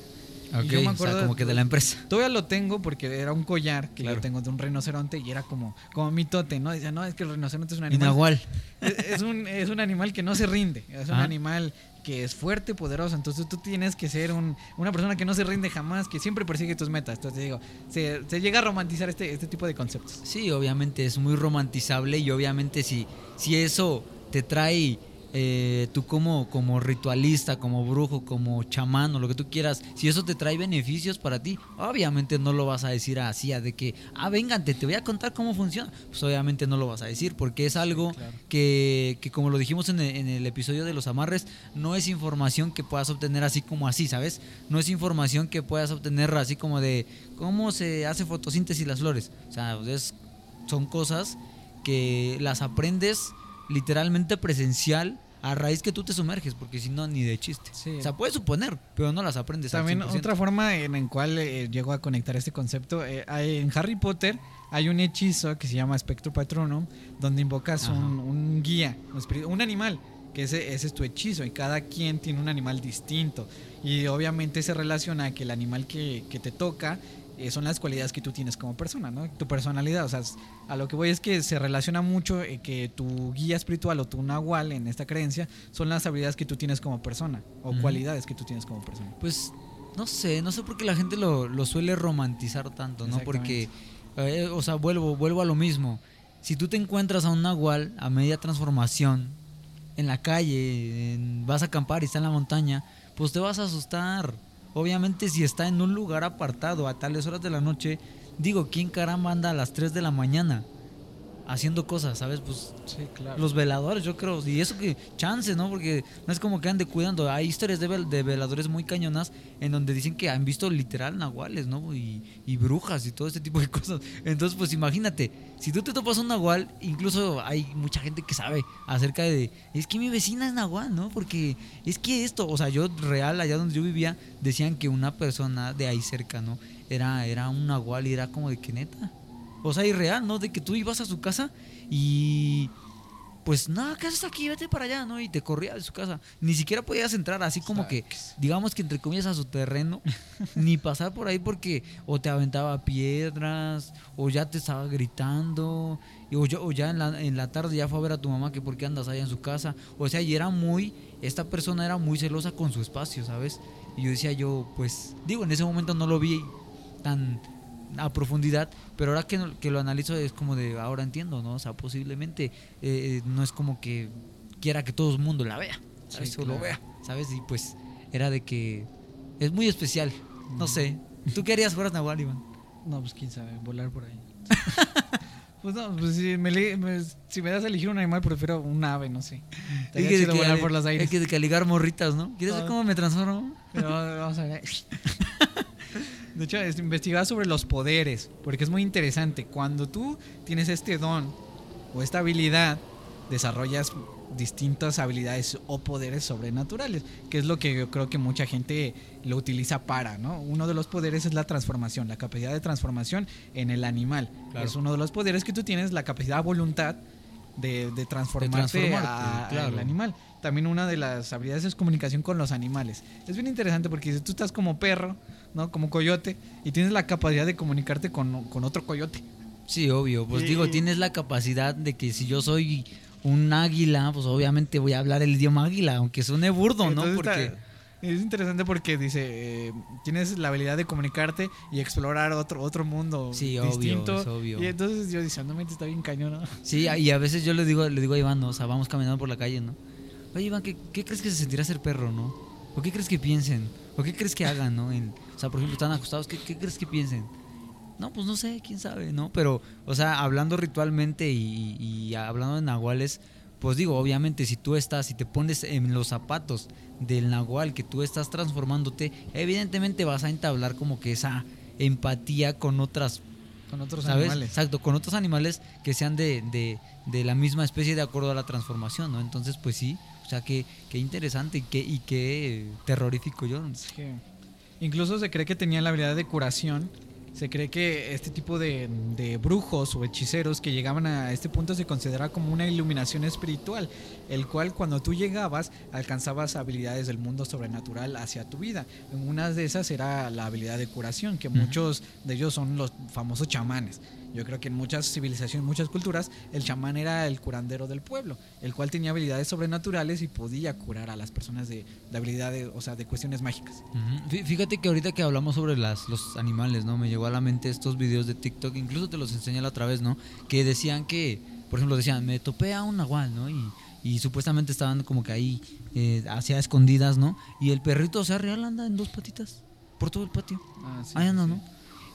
Ok,
yo me
o
acuerdo
sea, como que de la empresa.
Todavía lo tengo porque era un collar que
Claro.
yo tengo de un rinoceronte y era como, como mi tote, ¿no? Decía, no, es que el rinoceronte es un animal.
Nahual.
Es, es un, es un animal que no se rinde. Es un
Ajá.
animal que es fuerte, poderoso. Entonces tú tienes que ser un- una persona que no se rinde jamás, que siempre persigue tus metas. Entonces digo, se, se llega a romantizar este, este tipo de conceptos.
Sí, obviamente es muy romantizable y obviamente si, si eso te trae eh, tú como, como ritualista, como brujo, como chamán o lo que tú quieras, si eso te trae beneficios para ti, obviamente no lo vas a decir así, a de que, ah, véngate, te voy a contar cómo funciona. Pues obviamente no lo vas a decir porque es algo
claro.
que, que como lo dijimos en el, en el episodio de los amarres, no es información que puedas obtener así como así, ¿sabes? No es información que puedas obtener así como de cómo se hace fotosíntesis las flores. O sea, es, son cosas que las aprendes literalmente presencial a raíz que tú te sumerges, porque si no, ni de chiste.
Sí.
O sea, puedes suponer, pero no las aprendes. al
También
100%.
otra forma en la cual eh, llego a conectar este concepto, eh, en Harry Potter hay un hechizo que se llama Spectro Patronum, donde invocas un, un guía, un, un animal, que ese, ese es tu hechizo, y cada quien tiene un animal distinto. Y obviamente se relaciona a que el animal que, que te toca eh, son las cualidades que tú tienes como persona, ¿no? Tu personalidad, o sea, a lo que voy es que se relaciona mucho eh, que tu guía espiritual o tu nahual en esta creencia son las habilidades que tú tienes como persona, o cualidades que tú tienes como persona.
Pues no sé, no sé por qué la gente lo, lo suele romantizar tanto, ¿no? Porque, eh, o sea, vuelvo, vuelvo a lo mismo. Si tú te encuentras a un nahual a media transformación en la calle, en- vas a acampar y está en la montaña, pues te vas a asustar. Obviamente si está en un lugar apartado a tales horas de la noche, digo, ¿quién caramba anda a las 3 de la mañana haciendo cosas, sabes? Pues
Sí, claro.
los veladores, yo creo. Y eso que chance, ¿no? Porque no es como que ande cuidando. Hay historias de, vel- de veladores muy cañonas en donde dicen que han visto literal nahuales, ¿no? Y, y brujas y todo este tipo de cosas. Entonces, pues imagínate, si tú te topas un nahual, incluso hay mucha gente que sabe acerca de. Es que mi vecina es nahual, ¿no? Porque es que esto, o sea, yo real, allá donde yo vivía, decían que una persona de ahí cerca, ¿no? Era, era un nahual y era como de que neta. O sea, irreal, ¿no? De que tú ibas a su casa y pues nada, ¿qué haces aquí? Vete para allá, ¿no? Y te corría de su casa. Ni siquiera podías entrar así como que, digamos que entre comillas a su terreno, ni pasar por ahí porque o te aventaba piedras, o ya te estaba gritando, y o, ya, o ya en, la, en la tarde ya fue a ver a tu mamá que por qué andas allá en su casa. O sea, y era muy, esta persona era muy celosa con su espacio, ¿sabes? Y yo decía yo, pues, digo, en ese momento no lo vi tan a profundidad, pero ahora que, no- que lo analizo es como de, ahora entiendo, ¿no? O sea, posiblemente eh, no es como que quiera que todo el mundo la vea, ¿sabes?
Sí,
O lo
claro.
vea, ¿sabes? Y pues era de que es muy especial, no sé. ¿Tú qué harías fueras Nahual, Iván?
No, pues quién sabe, volar por ahí. pues no, pues si me, me- si me das a elegir un animal, prefiero un ave, no sé.
Es que,
volar por los aires.
es que de que ligar morritas, ¿no? ¿Quieres ver
Ah.
cómo me transformo?
Pero vamos a ver. De hecho, es investigar sobre los poderes, porque es muy interesante. Cuando tú tienes este don o esta habilidad, desarrollas distintas habilidades o poderes sobrenaturales, que es lo que yo creo que mucha gente lo utiliza para, ¿no? Uno de los poderes es la transformación, la capacidad de transformación en el animal.
Claro.
Es uno de los poderes que tú tienes, la capacidad de voluntad de, de transformarte,
transformarte,
a-
claro.
al animal. También una de las habilidades es comunicación con los animales. Es bien interesante porque si tú estás como perro, ¿no? Como coyote, y tienes la capacidad de comunicarte con, con otro coyote.
Sí, obvio. Pues digo, tienes la capacidad de que si yo soy un águila, pues obviamente voy a hablar el idioma águila, aunque suene burdo, ¿no?
Entonces
Porque...
está- es interesante porque dice, eh, tienes la habilidad de comunicarte y explorar otro, otro mundo
Sí, obvio,
distinto.
es obvio.
Y entonces yo diciendo, "No, está bien cañón, ¿no?
Sí, y a veces yo le digo, le digo a Iván, ¿no? o sea, vamos caminando por la calle, ¿no? Oye, Iván, ¿qué, qué crees que se sentirá ser perro, no? ¿O qué crees que piensen? ¿O qué crees que hagan, no? En- o sea, por ejemplo, están acostados, ¿qué, qué crees que piensen? No, pues no sé, quién sabe, ¿no? Pero, o sea, hablando ritualmente y, y hablando de nahuales, pues digo, obviamente, si tú estás, si te pones en los zapatos del nahual que tú estás transformándote, evidentemente vas a entablar como que esa empatía con otras
Con otros
¿sabes?
animales.
Exacto, con otros animales que sean de, de, de la misma especie de acuerdo a la transformación, ¿no? Entonces, pues sí, sea, qué, qué interesante y qué, y qué terrorífico yo.
Es que incluso se cree que tenía la habilidad de curación se cree que este tipo de, de, brujos o hechiceros que llegaban a este punto se considera como una iluminación espiritual, el cual cuando tú llegabas alcanzabas habilidades del mundo sobrenatural hacia tu vida. Una de esas era la habilidad de curación, que muchos de ellos son los famosos chamanes. Yo creo que en muchas civilizaciones, muchas culturas, el chamán era el curandero del pueblo, el cual tenía habilidades sobrenaturales y podía curar a las personas de, habilidades, o sea, de cuestiones mágicas.
Fíjate que ahorita que hablamos sobre las, los animales, ¿no? Me llegó a la mente estos videos de TikTok, incluso te los enseñé la otra vez, ¿no? Que decían que, por ejemplo, decían, me topé a un nahual, ¿no? Y, y supuestamente estaban como que ahí, eh, hacia escondidas, ¿no? Y el perrito, o sea, real anda en dos patitas por todo el patio. Ah, ahí anda, ¿no?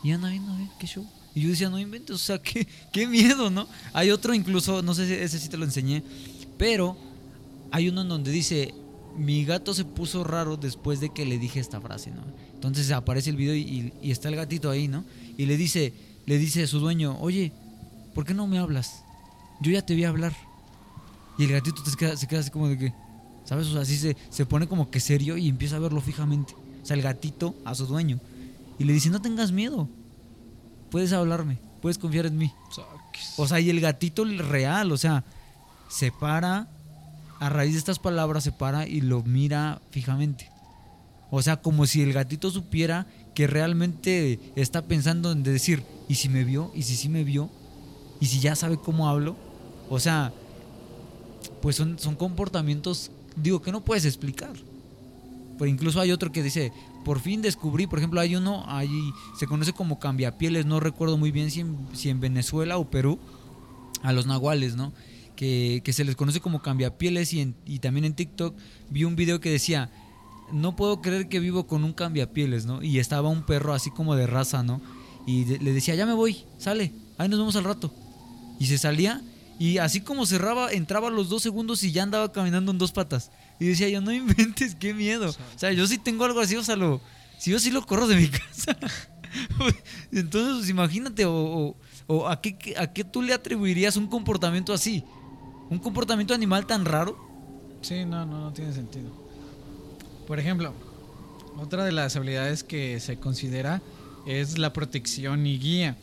Y anda viendo, a ver, qué show. Y yo decía, no inventes, o sea, qué, qué miedo, ¿no? Hay otro incluso, no sé si ese sí te lo enseñé, pero hay uno en donde dice, mi gato se puso raro después de que le dije esta frase, ¿no? Entonces aparece el video y, está el gatito ahí, ¿no? Y le dice, le dice a su dueño, oye, ¿por qué no me hablas? Yo ya te vi hablar. Y el gatito se queda, se queda así como de que, ¿sabes? O sea, así se, se pone como que serio y empieza a verlo fijamente. O sea, el gatito a su dueño. Y le dice, no tengas miedo puedes hablarme, puedes confiar en mí. O sea, y el gatito real, o sea, se para, a raíz de estas palabras se para y lo mira fijamente. O sea, como si el gatito supiera que realmente está pensando en decir, ¿y si me vio? ¿Y si sí me vio? ¿Y si ya sabe cómo hablo? O sea, pues son, son comportamientos, digo, que no puedes explicar. Pero incluso hay otro que dice, por fin descubrí, por ejemplo, hay uno, se conoce como cambiapieles, no recuerdo muy bien si en, Venezuela o Perú, a los nahuales, ¿no? Que, se les conoce como cambiapieles y, y también en TikTok vi un video que decía, no puedo creer que vivo con un cambiapieles, ¿no? Y estaba un perro así como de raza, ¿no? Y le decía, ya me voy, sale, ahí nos vemos al rato. Y se salía y así como cerraba, entraba los dos segundos y ya andaba caminando en dos patas. Y decía yo, no inventes, qué miedo. O sea, yo sí tengo algo así, o sea, lo, si yo sí lo corro de mi casa. Entonces, pues, imagínate, o, o, a, qué, a qué tú le atribuirías un comportamiento así. Un comportamiento animal tan raro.
Sí, no, no, no tiene sentido. Por ejemplo, otra de las habilidades que se considera es la protección y guía.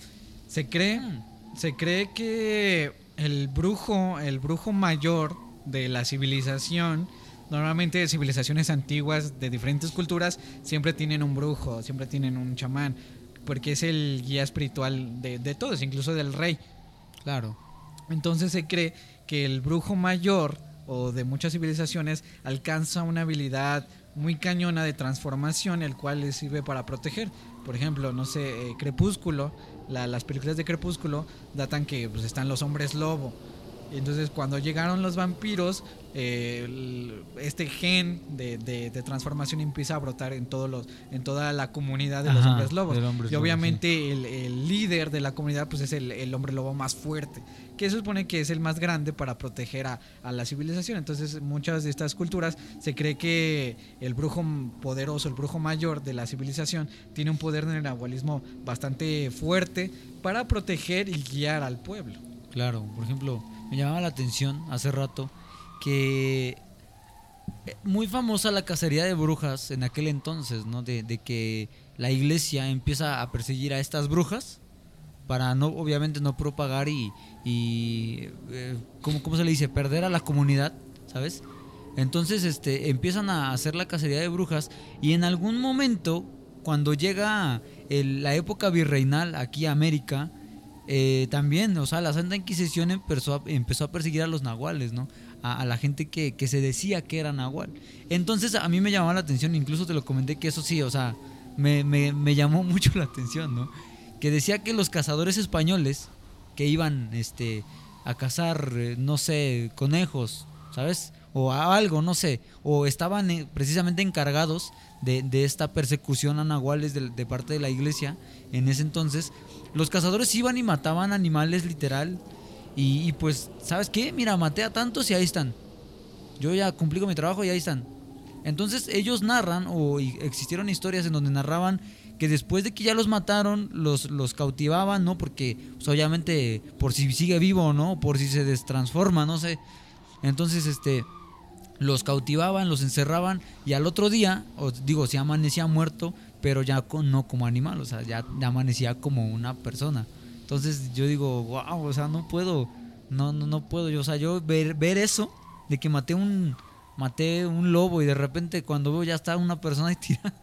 Se cree, mm. se cree que el brujo, el brujo mayor de la civilización, normalmente civilizaciones antiguas de diferentes culturas siempre tienen un brujo, siempre tienen un chamán, porque es el guía espiritual de, de todos, incluso del rey.
Claro.
Entonces se cree que el brujo mayor o de muchas civilizaciones alcanza una habilidad muy cañona de transformación, el cual le sirve para proteger. Por ejemplo, no sé, eh, Crepúsculo, las películas de Crepúsculo datan que pues, están los hombres lobo entonces cuando llegaron los vampiros, eh, este gen de, transformación empieza a brotar en todos los, en toda la comunidad de los hombres lobos. y obviamente el, líder de la comunidad pues es el, hombre lobo más fuerte, que se supone que es el más grande para proteger a, la civilización. Entonces muchas de estas culturas se cree que el brujo poderoso, el brujo mayor de la civilización, tiene un poder de nahualismo bastante fuerte para proteger y guiar al pueblo.
Claro, por ejemplo, me llamaba la atención hace rato que eh, muy famosa la cacería de brujas en aquel entonces, ¿no? De, que la iglesia empieza a perseguir a estas brujas para no, obviamente, no propagar y, y eh, ¿cómo, se le dice? Perder a la comunidad, ¿sabes? Entonces, este, empiezan a hacer la cacería de brujas y en algún momento, cuando llega la época virreinal aquí a América, eh, también, o sea, la Santa Inquisición empezó a, empezó a perseguir a los nahuales, ¿no? A, la gente que, se decía que era nahual. Entonces a mí me llamaba la atención, incluso te lo comenté que eso sí, o sea, me, me, llamó mucho la atención, ¿no? Que decía que los cazadores españoles que iban este, a cazar, eh, no sé, conejos, ¿sabes? O algo, no sé, o estaban eh, precisamente encargados de, de, esta persecución a nahuales de, de parte de la iglesia en ese entonces, los cazadores iban y mataban animales literal. Y, pues, ¿sabes qué? Mira, maté a tantos y ahí están. Yo ya cumplí con mi trabajo y ahí están. Entonces ellos narran, o existieron historias en donde narraban que después de que ya los mataron, los, los cautivaban, ¿no? Porque, pues, obviamente, por si sigue vivo, ¿no? Por si se destransforma, no sé. Entonces, este, los cautivaban, los encerraban y al otro día, o digo, si amanecía muerto, pero ya con, no como animal, o sea, ya amanecía como una persona. Entonces yo digo, wow, o sea, no puedo, no, no, no puedo, yo, o sea, yo ver, ver eso, de que maté un, maté un lobo y de repente cuando veo ya está una persona ahí tirada,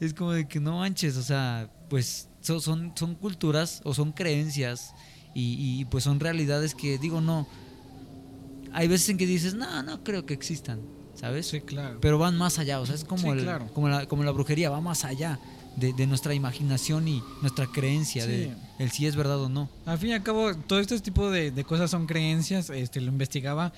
es como de que no manches, o sea, pues so- son, son culturas o son creencias y, y, pues son realidades que digo, no, hay veces en que dices, no, no creo que existan, ¿sabes?
Sí, claro.
Pero van más allá, o sea, es como,
Sí,
el-
claro.
como, la, como la brujería, va más allá de, de nuestra imaginación y nuestra creencia de
Sí.
el si es verdad o no.
Al fin y al cabo, todo este tipo de, de cosas son creencias. Este, lo investigaba.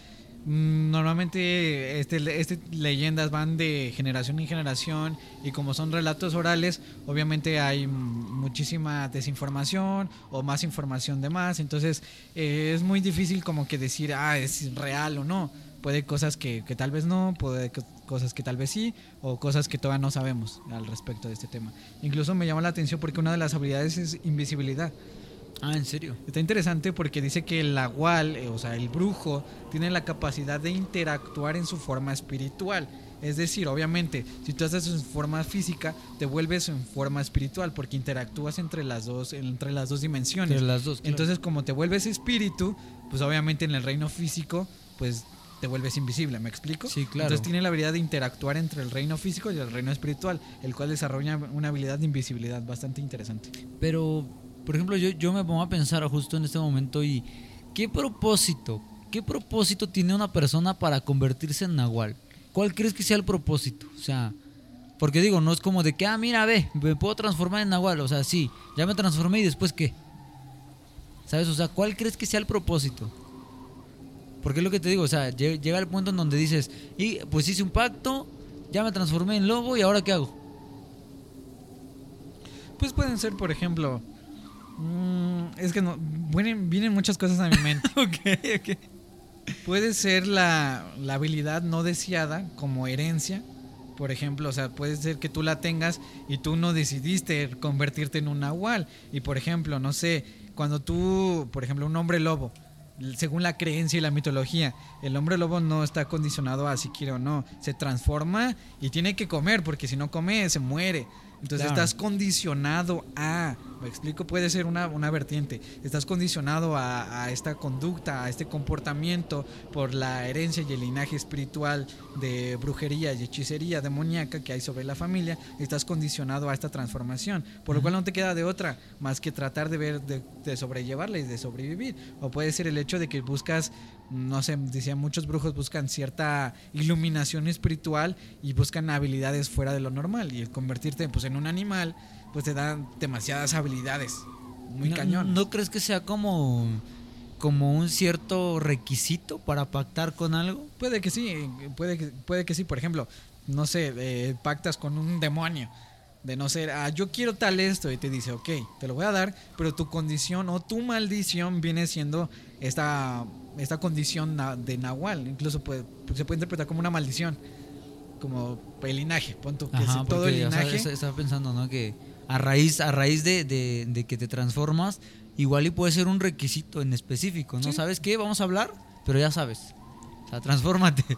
Mm, Normalmente este, este, leyendas van de generación en generación y como son relatos orales, obviamente hay muchísima desinformación o más información de más. Entonces eh, es muy difícil como que decir, ah, es real o no. Puede cosas que, que tal vez no, puede cosas que tal vez sí, o cosas que todavía no sabemos al respecto de este tema. Incluso me llama la atención porque una de las habilidades es invisibilidad.
Ah, ¿en serio?
Está interesante porque dice que el nahual, eh, o sea, el brujo, tiene la capacidad de interactuar en su forma espiritual. Es decir, obviamente, si tú haces en forma física, te vuelves en forma espiritual porque interactúas entre las dos, entre las dos dimensiones.
Entre las dos. claro.
Entonces, como te vuelves espíritu, pues obviamente en el reino físico, pues te vuelves invisible, ¿me explico?
Sí, claro.
Entonces tiene la habilidad de interactuar entre el reino físico y el reino espiritual, el cual desarrolla una habilidad de invisibilidad bastante interesante.
Pero, por ejemplo, yo, yo me pongo a pensar justo en este momento y ¿qué propósito? ¿Qué propósito tiene una persona para convertirse en nahual? ¿Cuál crees que sea el propósito? O sea, porque digo, no es como de que, ah, mira, ve, me puedo transformar en nahual. O sea, sí, ya me transformé y después qué. ¿Sabes? O sea, ¿cuál crees que sea el propósito? Porque es lo que te digo, o sea, lle- llega el punto en donde dices, y pues hice un pacto, ya me transformé en lobo y ahora qué hago.
Pues pueden ser, por ejemplo. mm, es que no. Vienen, vienen muchas cosas a mi mente.
ok, ok.
Puede ser la, la habilidad no deseada como herencia. Por ejemplo, o sea, puede ser que tú la tengas y tú no decidiste convertirte en un nahual. Y por ejemplo, no sé, cuando tú, por ejemplo, un hombre lobo, según la creencia y la mitología, el hombre lobo no está condicionado a si quiere o no. Se transforma y tiene que comer, porque si no come, se muere. Entonces
Claro.
estás condicionado a, me explico, puede ser una, una vertiente, estás condicionado a, a esta conducta, a este comportamiento por la herencia y el linaje espiritual de brujería y hechicería demoníaca que hay sobre la familia, estás condicionado a esta transformación, por lo cual no te queda de otra más que tratar de ver, de, de sobrellevarla y de sobrevivir. O puede ser el hecho de que buscas, no sé, decían muchos brujos buscan cierta iluminación espiritual y buscan habilidades fuera de lo normal. Y el convertirte pues en un animal pues te dan demasiadas habilidades. Muy
no,
cañón.
¿No crees que sea como, como un cierto requisito para pactar con algo?
puede que sí puede que puede que sí. Por ejemplo no sé eh, pactas con un demonio de no ser ah yo quiero tal esto y te dice ok te lo voy a dar pero tu condición o tu maldición viene siendo esta esta condición de nahual incluso puede, se puede interpretar como una maldición como el linaje pon tú, que
Ajá,
todo el
porque, o sea,
linaje
es- estaba pensando, ¿no? Que a raíz, a raíz de, de- de que te transformas, igual y puede ser un requisito en específico, ¿no?
Sí.
¿Sabes qué? Vamos a hablar, pero ya sabes. O sea, transfórmate.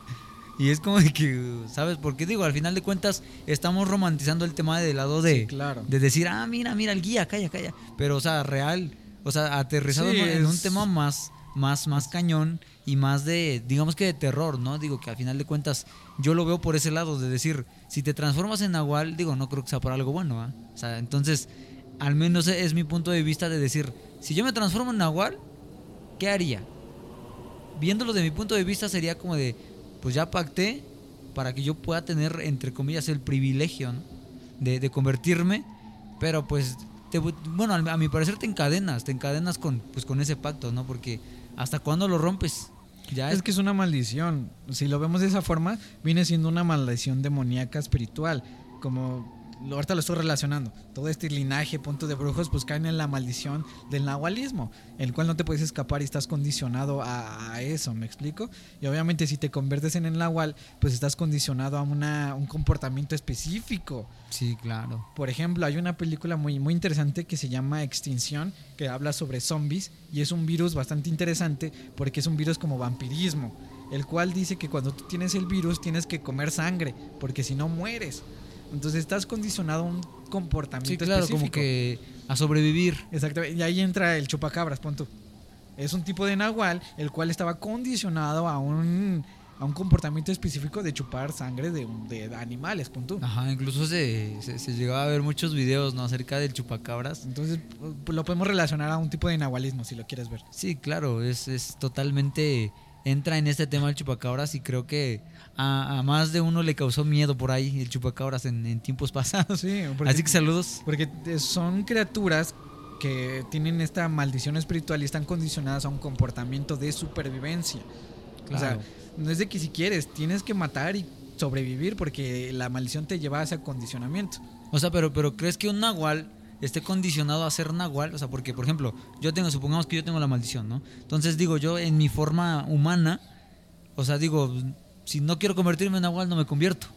Y es como de que, ¿sabes? Porque digo, al final de cuentas, estamos romantizando el tema del lado de,
Sí, claro.
de decir, ah, mira, mira, el guía, calla, calla. Pero, o sea, real, o sea, aterrizado
Sí,
en, un tema más, más, más cañón y más de, digamos que de terror, ¿no? Digo que al final de cuentas, yo lo veo por ese lado, de decir, si te transformas en Nahual, digo, no creo que sea por algo bueno, ¿ah? O sea, entonces, al menos es mi punto de vista de decir, si yo me transformo en Nahual, ¿qué haría? Viéndolo de mi punto de vista sería como de, pues ya pacté para que yo pueda tener, entre comillas, el privilegio, ¿no? De, de convertirme, pero pues, te- bueno, a, a mi parecer te encadenas, te encadenas con, pues, con ese pacto, ¿no? Porque hasta cuándo lo rompes. Ya
Es que es una maldición. Si lo vemos de esa forma, viene siendo una maldición demoníaca espiritual. Como ahorita lo estoy relacionando. Todo este linaje, punto de brujos, pues caen en la maldición del nahualismo, el cual no te puedes escapar y estás condicionado a, a eso, ¿me explico? Y obviamente si te conviertes en el nahual, pues estás condicionado a una, un comportamiento específico.
Sí, claro.
Por ejemplo, hay una película muy, muy interesante que se llama Extinción, que habla sobre zombies y es un virus bastante interesante porque es un virus como vampirismo, el cual dice que cuando tú tienes el virus tienes que comer sangre, porque si no mueres. Entonces estás condicionado a un comportamiento
Sí, claro, como
específico.
que a sobrevivir.
Exactamente. Y ahí entra el chupacabras, pon tú. Es un tipo de nahual el cual estaba condicionado a un, a un comportamiento específico de chupar sangre de, de animales, pon tú.
Ajá, incluso se, se, se llegaba a ver muchos videos, ¿no? Acerca del chupacabras.
Entonces lo podemos relacionar a un tipo de nahualismo, si lo quieres ver.
Sí, claro, es, es totalmente... Entra en este tema el chupacabras y creo que a, a más de uno le causó miedo por ahí el chupacabras en, en tiempos pasados.
Sí, porque,
Así que saludos.
porque son criaturas que tienen esta maldición espiritual y están condicionadas a un comportamiento de supervivencia. O sea,
Claro.
no es de que si quieres, tienes que matar y sobrevivir porque la maldición te lleva a ese acondicionamiento.
O sea, pero, pero ¿crees que un nahual esté condicionado a ser nahual? O sea, porque, por ejemplo, yo tengo, supongamos que yo tengo la maldición, ¿no? Entonces digo, yo en mi forma humana, o sea, digo, si no quiero convertirme en nahual, no me convierto.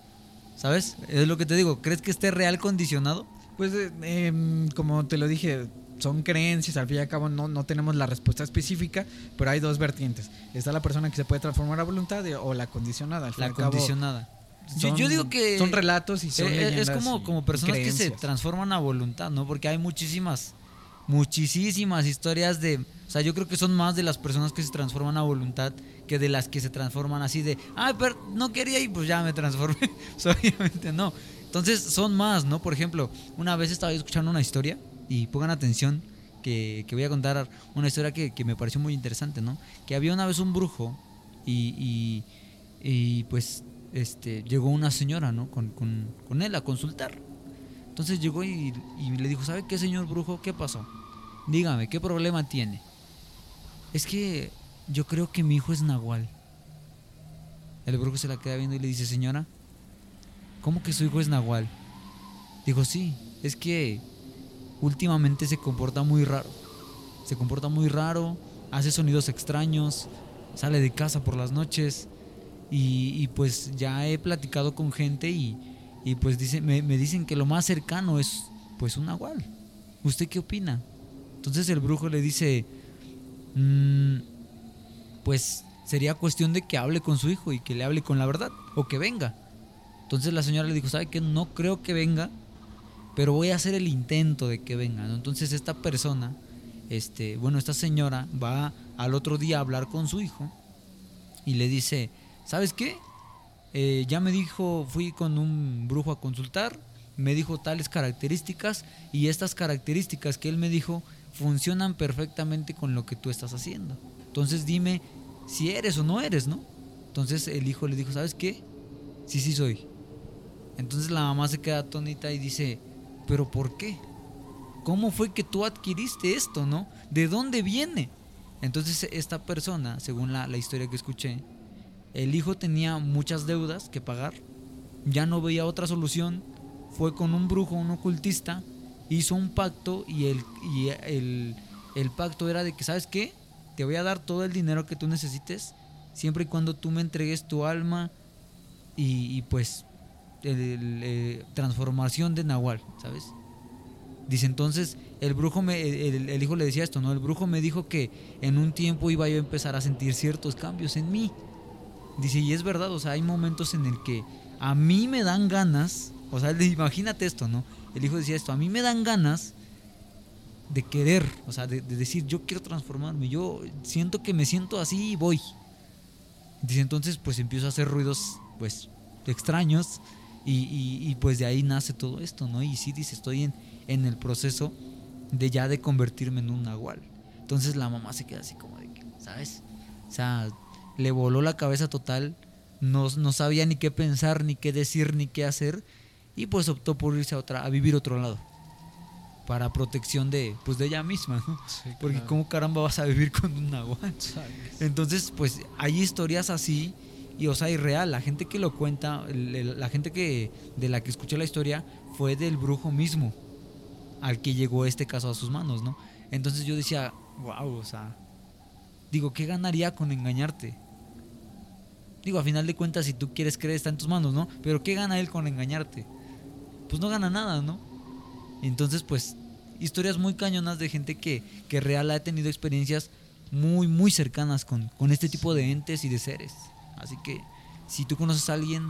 ¿Sabes? Es lo que te digo. ¿Crees que esté real condicionado?
Pues, eh, em, como te lo dije, son creencias, al fin y al cabo no, no tenemos la respuesta específica, pero hay dos vertientes. Está la persona que se puede transformar a voluntad y- o la condicionada. Al fin
La
al
condicionada.
Son-
yo digo que...
Son relatos y son
Eh, es como, como personas que se transforman a voluntad, ¿no? Porque hay muchísimas, muchísimas historias de... O sea, yo creo que son más de las personas que se transforman a voluntad que de las que se transforman así de... Ay, pero no quería y pues ya me transformé. Obviamente no. Entonces son más, ¿no? Por ejemplo, una vez estaba yo escuchando una historia y pongan atención que, que voy a contar una historia que, que me pareció muy interesante, ¿no? Que había una vez un brujo y, y, y, pues este, llegó una señora, ¿no? Con, con, con él a consultar. Entonces llegó y, y le dijo, ¿sabe qué, señor brujo? ¿Qué pasó? Dígame, ¿qué problema tiene? Es que yo creo que mi hijo es nahual. El brujo se la queda viendo y le dice, señora, ¿cómo que su hijo es nahual? Dijo, sí, es que últimamente se comporta muy raro. Se comporta muy raro, hace sonidos extraños, sale de casa por las noches y, pues ya he platicado con gente y, y pues dice, me, me dicen que lo más cercano es pues un nahual. ¿Usted qué opina? Entonces el brujo le dice, "Mm, pues sería cuestión de que hable con su hijo y que le hable con la verdad o que venga. Entonces la señora le dijo, ¿sabe qué? No creo que venga, pero voy a hacer el intento de que venga. Entonces esta persona, este, bueno, esta señora va al otro día a hablar con su hijo y le dice, ¿sabes qué? Eh, ya me dijo, fui con un brujo a consultar, me dijo tales características y estas características que él me dijo funcionan perfectamente con lo que tú estás haciendo. Entonces dime si eres o no eres, ¿no? Entonces el hijo le dijo, ¿sabes qué? Sí, sí soy. Entonces la mamá se queda atónita y dice, ¿pero por qué? ¿Cómo fue que tú adquiriste esto, no? ¿De dónde viene? Entonces esta persona, según la, la historia que escuché, el hijo tenía muchas deudas que pagar, ya no veía otra solución, fue con un brujo, un ocultista, hizo un pacto y el, y el, el pacto era de que, ¿sabes qué? Te voy a dar todo el dinero que tú necesites, siempre y cuando tú me entregues tu alma y, pues el- eh, transformación de Nahual, ¿sabes? Dice entonces, el brujo el, el hijo le decía esto, ¿no? El brujo me dijo que en un tiempo iba yo a empezar a sentir ciertos cambios en mí. Dice, y es verdad, o sea, hay momentos en el que a mí me dan ganas, o sea, imagínate esto, ¿no? El hijo decía esto, a mí me dan ganas de querer, o sea, de, de decir, yo quiero transformarme, yo siento que me siento así y voy. Dice, entonces pues empiezo a hacer ruidos, pues, extraños y, pues de ahí nace todo esto, ¿no? Y sí, dice, estoy en, en el proceso de ya de convertirme en un nahual. Entonces la mamá se queda así como de que, ¿sabes? O sea, le voló la cabeza total, no, no sabía ni qué pensar, ni qué decir, ni qué hacer, y pues optó por irse a, otra, a vivir a otro lado, para protección de, pues de ella misma, ¿no? Porque
claro.
cómo caramba vas a vivir con un nahual. Entonces, pues hay historias así y o sea, irreal. La gente que lo cuenta, la gente que de la que escuché la historia fue del brujo mismo al que llegó este caso a sus manos, ¿no? Entonces yo decía, wow, o sea, digo, ¿qué ganaría con engañarte? Digo, a final de cuentas, si tú quieres creer, está en tus manos, ¿no? Pero ¿qué gana él con engañarte? Pues no gana nada, ¿no? Entonces, pues, historias muy cañonas de gente que, que real ha tenido experiencias muy, muy cercanas con, con este tipo de entes y de seres. Así que, si tú conoces a alguien,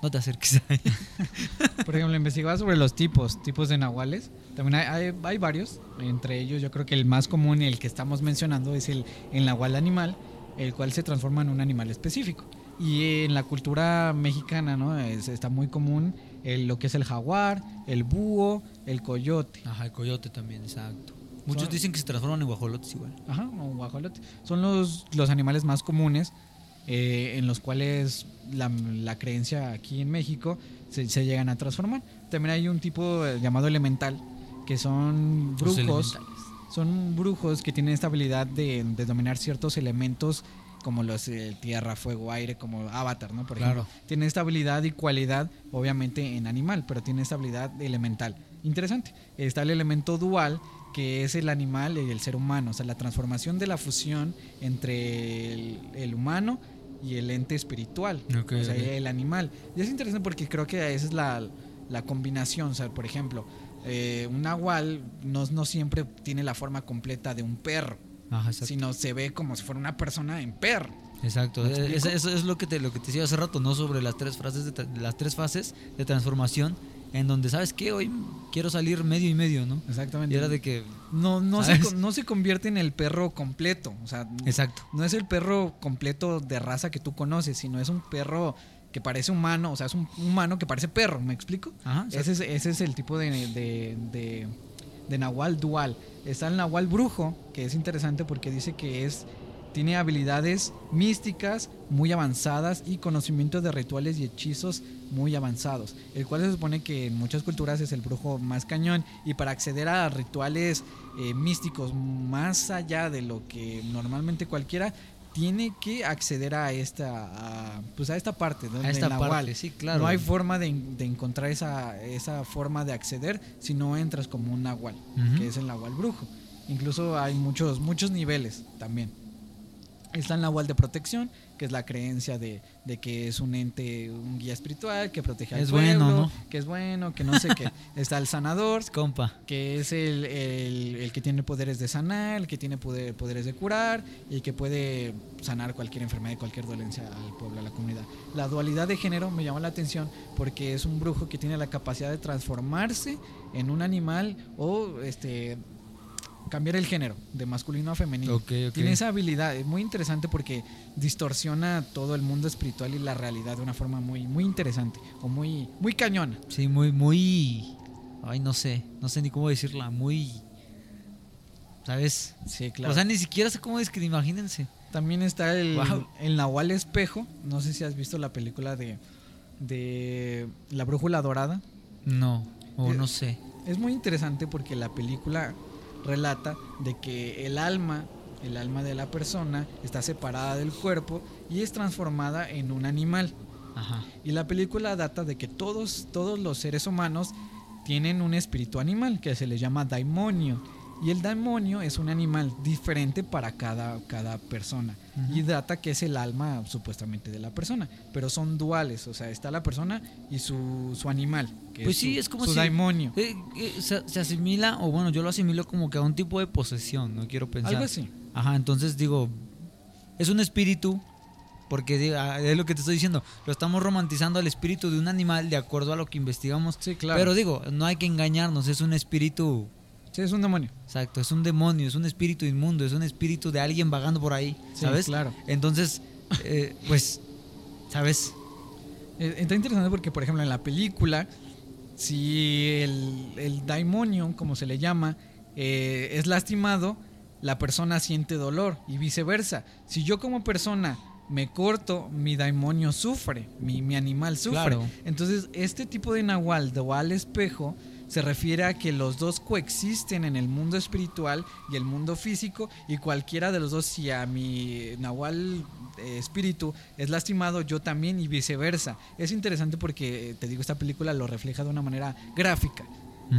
No te acerques ahí.
Por ejemplo, investigaba sobre los tipos, tipos de nahuales. También hay, hay- hay varios. Entre ellos, yo creo que el más común y el que estamos mencionando es el, el nahual animal, el cual se transforma en un animal específico. Y en la cultura mexicana, ¿no? Es- está muy común el- lo que es el jaguar, el búho, el coyote.
Ajá, el coyote también, exacto. Muchos
Son-
dicen que se transforman en guajolotes igual.
Ajá, o guajolote. Son los, los animales más comunes eh, en los cuales la, la creencia aquí en México se, se llegan a transformar. También hay un tipo eh, llamado elemental, que son brujos. Son brujos que tienen esta habilidad de, de dominar ciertos elementos como los eh, tierra, fuego, aire, como Avatar, ¿no? Por ejemplo.
Claro.
Tiene esta habilidad y cualidad, obviamente, en animal, pero tiene esta habilidad elemental. Interesante. Está el elemento dual, que es el animal y el ser humano. O sea, la transformación de la fusión entre el, el humano y el ente espiritual.
Ok,
o sea, el animal. Y es interesante porque creo que esa es la, la combinación. O sea, por ejemplo, eh, un nahual no, no siempre tiene la forma completa de un perro,
Ajá,
sino se ve como si fuera una persona en perro.
Exacto. Eso, es lo que te lo que te decía hace rato, ¿no? Sobre las tres frases de las tres fases de transformación en donde sabes que hoy quiero salir medio y medio, ¿no?
Exactamente.
Y era de que
no, no, se, no se convierte en el perro completo. O sea,
exacto.
no es el perro completo de raza que tú conoces, sino es un perro que parece humano, o sea, es un humano que parece perro, ¿me explico?
Ajá.
Ese es, ese es el tipo de, de, de- de nahual dual. Está el nahual brujo, que es interesante porque dice que es tiene habilidades místicas muy avanzadas y conocimiento de rituales y hechizos muy avanzados, el cual se supone que en muchas culturas es el brujo más cañón y para acceder a rituales eh, místicos más allá de lo que normalmente cualquiera tiene que acceder a esta a, pues a esta parte ¿no?
a esta
nahual.
parte, sí, claro.
No hay forma de, de encontrar esa, esa forma de acceder si no entras como un nahual, que es el nahual brujo. Incluso hay muchos, muchos niveles también. Está el nahual de protección, que es la creencia de, de que es un ente, un guía espiritual que protege al
Es
pueblo,
bueno, ¿no?
que es bueno, que no sé qué. Está el sanador,
Compa.
que es el, el- el que tiene poderes de sanar, el que tiene poder- poderes de curar y que puede sanar cualquier enfermedad y cualquier dolencia al pueblo, a la comunidad. La dualidad de género me llama la atención porque es un brujo que tiene la capacidad de transformarse en un animal o este cambiar el género de masculino a femenino.
Ok, ok.
Tiene esa habilidad, es muy interesante porque distorsiona todo el mundo espiritual y la realidad de una forma muy muy interesante o muy muy cañona.
Sí, muy, muy. Ay, no sé. No sé ni cómo decirla. Muy. ¿Sabes?
Sí, claro.
O sea, ni siquiera sé cómo describir. Imagínense.
También está el,
Wow.
el Nahual Espejo. No sé si has visto la película de, de La Brújula Dorada.
No. O
Eh,
no sé.
Es muy interesante porque la película relata de que el alma, el alma de la persona, está separada del cuerpo y es transformada en un animal.
Ajá.
Y la película data de que todos, todos los seres humanos tienen un espíritu animal que se le llama daimonio. Y el demonio es un animal diferente para cada, cada persona.
Ujú.
Y data que es el alma supuestamente de la persona. Pero son duales, o sea, está la persona y su, su animal. Que
Pues
es
sí,
su-
es como
su
si-
demonio.
Eh, eh, se, se asimila, o bueno, yo lo asimilo como que a un tipo de posesión, no quiero pensar.
Algo así.
Ajá, entonces digo, es un espíritu, porque ah, es lo que te estoy diciendo, lo estamos romantizando al espíritu de un animal de acuerdo a lo que investigamos.
Sí, claro.
Pero digo, no hay que engañarnos, es un espíritu,
sí, es un demonio.
exacto, es un demonio, es un espíritu inmundo, es un espíritu de alguien vagando por ahí,
Sí,
¿sabes?
claro.
Entonces, eh, pues, ¿sabes?
Eh, Está interesante porque, por ejemplo, en la película, si el, el daimonium, como se le llama, eh, es lastimado, la persona siente dolor y viceversa. Si yo como persona me corto, mi daimonio sufre, mi, mi animal sufre.
Claro.
Entonces, este tipo de nahual, dual espejo, se refiere a que los dos coexisten en el mundo espiritual y el mundo físico y cualquiera de los dos, si a mi nahual eh, espíritu es lastimado, yo también y viceversa. Es interesante porque, eh, te digo, esta película lo refleja de una manera gráfica.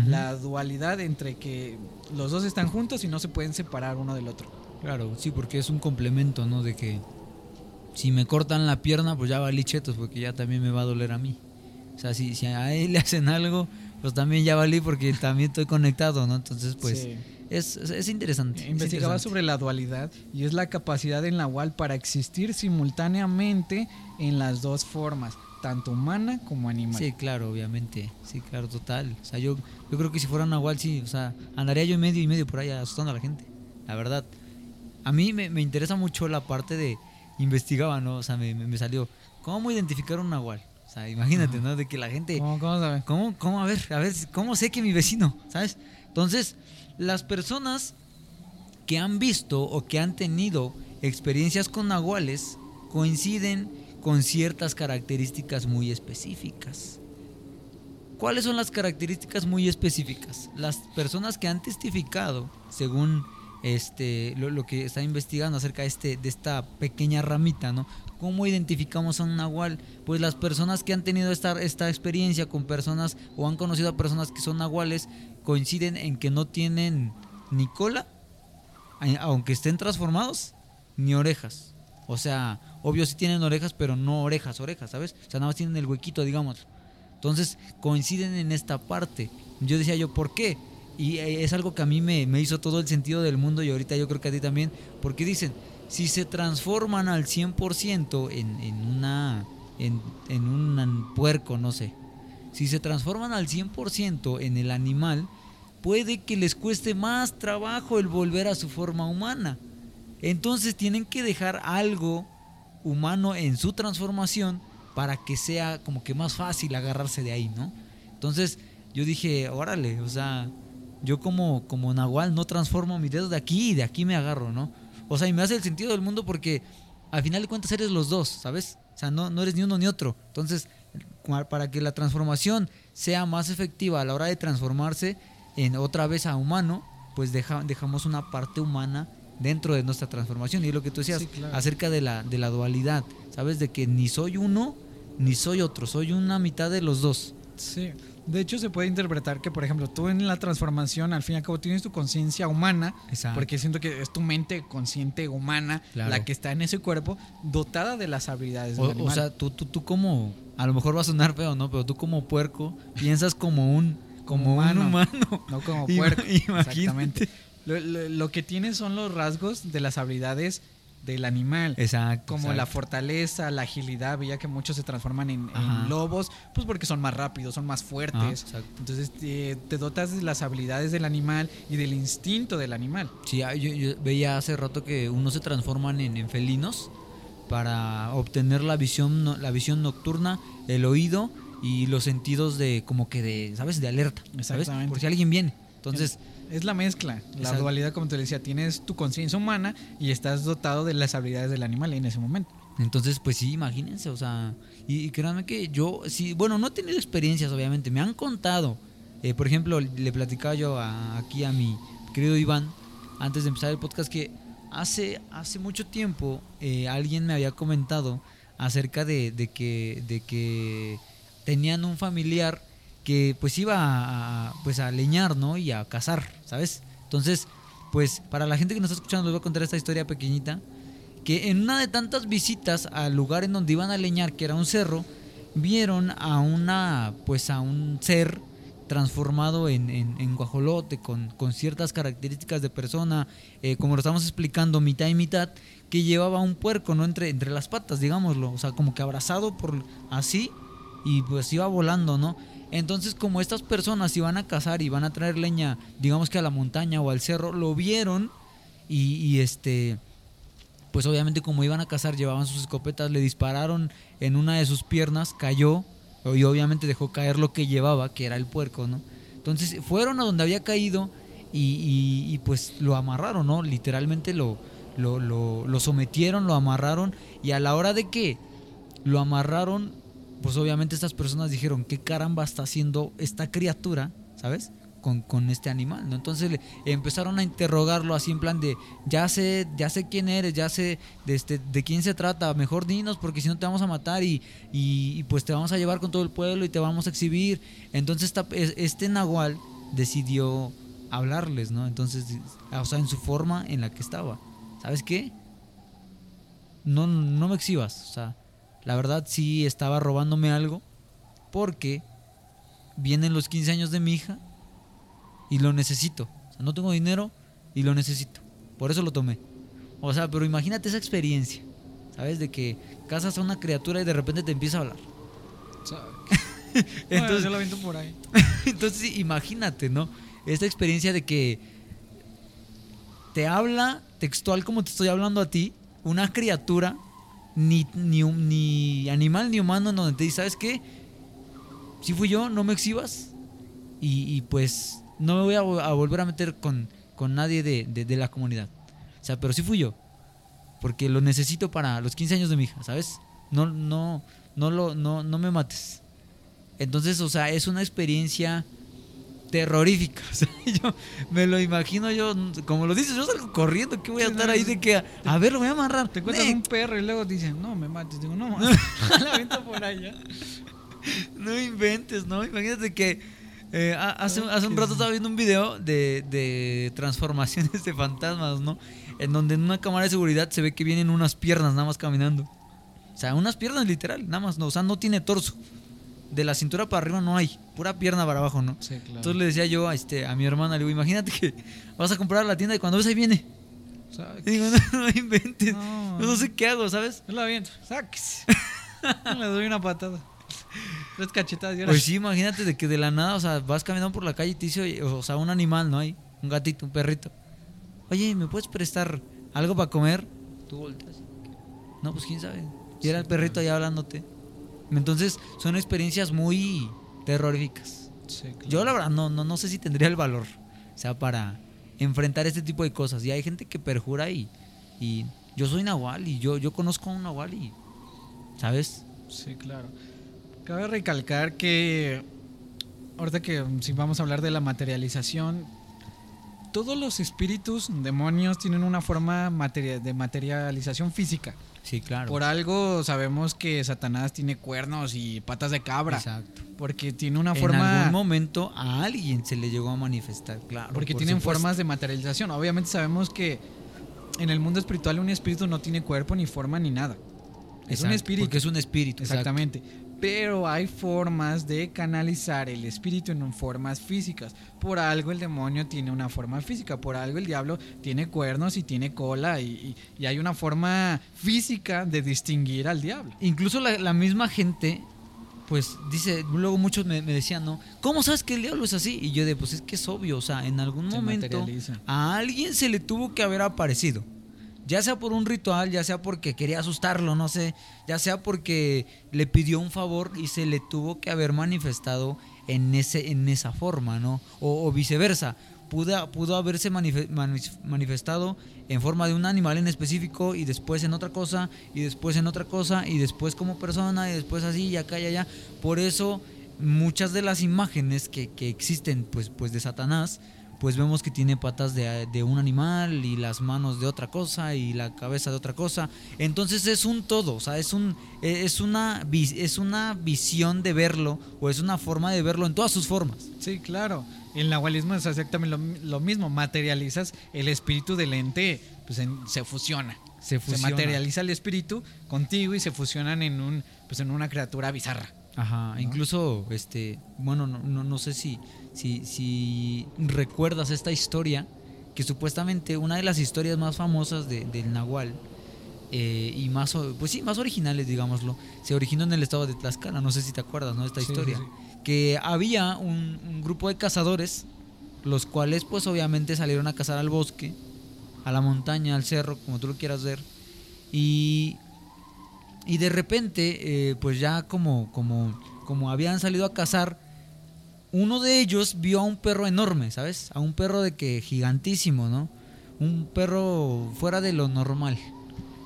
La dualidad entre que los dos están juntos y no se pueden separar uno del otro.
Claro, sí, porque es un complemento, ¿no? De que si me cortan la pierna, pues ya valí chetos, porque ya también me va a doler a mí. O sea, si, si a él le hacen algo, pues también ya valí porque también estoy conectado, ¿no? Entonces, pues
Sí.
es, es, es interesante. es
Investigaba
interesante.
sobre la dualidad y es la capacidad del nahual para existir simultáneamente en las dos formas, tanto humana como animal.
Sí, claro, obviamente. Sí, claro, total. O sea, yo, yo creo que si fuera nahual, sí, o sea, andaría yo en medio y medio por ahí asustando a la gente. La verdad. A mí me, me interesa mucho la parte de investigaba, ¿no? O sea, me, me- me salió, ¿cómo identificar un nahual? O sea, imagínate, ¿no? De que la gente...
¿Cómo, cómo sabe?
¿Cómo, cómo, a ver, a ver, cómo sé que mi vecino, ¿sabes? Entonces, las personas que han visto o que han tenido experiencias con nahuales coinciden con ciertas características muy específicas. ¿Cuáles son las características muy específicas? Las personas que han testificado, según este lo, lo que está investigando acerca de, este, de esta pequeña ramita, ¿no? ¿Cómo identificamos a un nahual? Pues las personas que han tenido esta, experiencia con personas o han conocido a personas que son nahuales coinciden en que no tienen ni cola, a- aunque estén transformados, ni orejas. O sea, obvio sí tienen orejas, pero no orejas, orejas, ¿sabes? O sea, nada más tienen el huequito, digamos. Entonces coinciden en esta parte. Yo decía yo, ¿por qué? Y eh, es algo que a mí me hizo todo el sentido del mundo y ahorita yo creo que a ti también, porque dicen, si se transforman al 100% en, en una en, en un puerco, no sé. Si se transforman al 100% en el animal, puede que les cueste más trabajo el volver a su forma humana. Entonces tienen que dejar algo humano en su transformación para que sea como que más fácil agarrarse de ahí, ¿no? Entonces yo dije, órale, o sea, yo como, como Nahual no transformo mis dedos de aquí y de aquí me agarro, ¿no? O sea, y me hace el sentido del mundo porque al final de cuentas eres los dos, ¿sabes? O sea, no, no eres ni uno ni otro. Entonces, para que la transformación sea más efectiva a la hora de transformarse en otra vez a humano, pues deja- dejamos una parte humana dentro de nuestra transformación. Y es lo que tú decías
Sí, claro.
acerca de la, de la dualidad, ¿sabes? De que ni soy uno ni soy otro, soy una mitad de los dos.
Sí. De hecho, se puede interpretar que, por ejemplo, tú en la transformación, al fin y al cabo, tienes tu conciencia humana,
Exacto.
porque siento que es tu mente consciente humana
Claro.
la que está en ese cuerpo, dotada de las habilidades
O, o sea, tú, tú, tú como, a lo mejor va a sonar feo, ¿no? Pero tú como puerco piensas como un, como
Humano.
un humano.
no como puerco.
imagínate.
Exactamente. Lo, lo- lo que tienes son los rasgos de las habilidades del animal.
Exacto.
Como la fortaleza, la agilidad, veía que muchos se transforman en, en
Ajá.
lobos, pues porque son más rápidos, son más
Ah,
fuertes.
exacto.
Entonces te, te dotas de las habilidades del animal y del instinto del animal.
Sí, ah, yo, yo veía hace rato que unos se transforman en, en felinos para obtener la visión, no- la visión nocturna, el oído y los sentidos de como que de, ¿sabes? De alerta, ¿sabes? Por si alguien viene. Entonces,
Es la mezcla, la
Exacto.
dualidad, como te decía, tienes tu conciencia humana y estás dotado de las habilidades del animal en ese momento.
Entonces, pues sí, imagínense, o sea, y, y créanme que yo, sí, bueno, no he tenido experiencias, obviamente, me han contado, eh, por ejemplo, le platicaba yo a- aquí a mi querido Iván, antes de empezar el podcast, que hace, hace mucho tiempo eh, alguien me había comentado acerca de, de que, de que tenían un familiar que pues iba a, pues a leñar, ¿no? Y a cazar, ¿sabes? Entonces, pues para la gente que nos está escuchando les voy a contar esta historia pequeñita que en una de tantas visitas al lugar en donde iban a leñar, que era un cerro, vieron a una, pues a un ser transformado en, en, en guajolote, con, con ciertas características de persona, eh, como lo estamos explicando, mitad y mitad, que llevaba un puerco, ¿no? Entre, entre las patas, digámoslo, o sea, como que abrazado por así, y pues iba volando, ¿no? Entonces, como estas personas iban a cazar y iban a traer leña, digamos que a la montaña o al cerro, lo vieron y, este, pues obviamente como iban a cazar, llevaban sus escopetas, le dispararon en una de sus piernas, cayó y obviamente dejó caer lo que llevaba, que era el puerco, ¿no? Entonces fueron a donde había caído y, pues lo amarraron, ¿no? Literalmente lo, lo, lo sometieron, lo amarraron y a la hora de que lo amarraron, pues obviamente estas personas dijeron, ¿qué caramba está haciendo esta criatura, ¿sabes? Con, con este animal, ¿no? Entonces empezaron a interrogarlo así en plan de, ya sé, ya sé quién eres, ya sé de, este, de quién se trata, mejor dinos porque si no te vamos a matar y, y, pues te vamos a llevar con todo el pueblo y te vamos a exhibir. Entonces este nahual decidió hablarles, ¿no? Entonces, o sea, en su forma en la que estaba. ¿Sabes qué? No, no me exhibas, o sea, la verdad sí estaba robándome algo porque vienen los 15 años de mi hija y lo necesito. O sea, no tengo dinero y lo necesito. Por eso lo tomé. O sea, pero imagínate esa experiencia, ¿sabes? De que casas a una criatura y de repente te empieza a hablar.
Entonces yo lo viento por ahí.
Entonces imagínate, ¿no? Esta experiencia de que te habla textual como te estoy hablando a ti, una criatura, ni, ni, ni animal ni humano, donde te dice, ¿sabes qué? Si fui yo, no me exhibas. Y, pues no me voy a, volver a meter con, con nadie de, de, la comunidad. O sea, pero sí fui yo. Porque lo necesito para los 15 años de mi hija, ¿sabes? No, no, no, lo, no, no me mates. Entonces, o sea, es una experiencia terrorífica. O sea, yo me lo imagino yo, como lo dices, yo salgo corriendo, que voy a estar ahí de que, a, ver, lo voy a amarrar.
Te cuentan un perro y luego dicen, no, me mates. Digo, no, la venta por allá.
No inventes, ¿no? Imagínate que eh, hace, hace un rato estaba viendo un video de, de transformaciones de fantasmas, ¿no? En donde en una cámara de seguridad se ve que vienen unas piernas nada más caminando. O sea, unas piernas literal, nada más, no, o sea, no tiene torso de la cintura para arriba no hay, pura pierna para abajo, ¿no? Sí, claro. Entonces le decía yo a, este, a mi hermana, le digo, imagínate que vas a comprar a la tienda y cuando ves ahí viene. Y digo, no, no inventes. No, no, sé qué hago, ¿sabes?
Yo la aviento. Sáquese. le doy una patada. Tres cachetadas.
Pues sí, imagínate de que de la nada, o sea, vas caminando por la calle y te dice, o sea, un animal, ¿no? Hay un gatito, un perrito. Oye, ¿me puedes prestar algo para comer? Tú volteas. No, pues quién sabe. Y era el perrito allá hablándote. Entonces son experiencias muy terroríficas. Yo la verdad no, no, no sé si tendría el valor, o sea, para enfrentar este tipo de cosas. Y hay gente que perjura y, y yo soy Nahual y yo, yo conozco a un Nahual y, ¿sabes?
Sí, claro. Cabe recalcar que, ahorita que si vamos a hablar de la materialización, todos los espíritus, demonios, tienen una forma de materialización física.
Sí, claro.
Por algo sabemos que Satanás tiene cuernos y patas de cabra. Exacto. Porque tiene una forma.
En algún momento a alguien se le llegó a manifestar, claro.
Porque tienen formas de materialización. Obviamente sabemos que en el mundo espiritual un espíritu no tiene cuerpo, ni forma, ni nada.
Es un espíritu. Porque es un espíritu.
Exactamente pero hay formas de canalizar el espíritu en formas físicas. Por algo el demonio tiene una forma física, por algo el diablo tiene cuernos y tiene cola y, hay una forma física de distinguir al diablo.
Incluso la, misma gente, pues dice, luego muchos me, decían, ¿no? ¿Cómo sabes que el diablo es así? Y yo de, pues es que es obvio, o sea, en algún momento a alguien se le tuvo que haber aparecido ya sea por un ritual, ya sea porque quería asustarlo, no sé, ya sea porque le pidió un favor y se le tuvo que haber manifestado en, ese, en esa forma, ¿no? O, viceversa, pudo, pudo haberse manifestado en forma de un animal en específico y después en otra cosa y después en otra cosa y después como persona y después así y acá y allá. Por eso muchas de las imágenes que, que existen pues, pues de Satanás, pues vemos que tiene patas de, un animal y las manos de otra cosa y la cabeza de otra cosa. Entonces es un todo, o sea, es, un, e, es, una, es una visión de verlo o es una forma de verlo en todas sus formas.
Sí, claro. El nahualismo es exactamente lo, mismo. Materializas el espíritu del ente, pues se fusiona. Se, se materializa el espíritu contigo y se fusionan en, un, pues en una criatura bizarra.
Ajá, incluso, este, bueno, no, no, no sé si, si, si, recuerdas esta historia, que supuestamente una de las historias más famosas de, del Nahual, eh, y más, pues sí, más originales, digámoslo, se originó en el estado de Tlaxcala, no sé si te acuerdas, ¿no? Esta historia, que había un, un, grupo de cazadores, los cuales pues obviamente salieron a cazar al bosque, a la montaña, al cerro, como tú lo quieras ver, y y de repente, eh, pues ya como, como, como habían salido a cazar, uno de ellos vio a un perro enorme, ¿sabes? A un perro de que gigantísimo, ¿no? Un perro fuera de lo normal.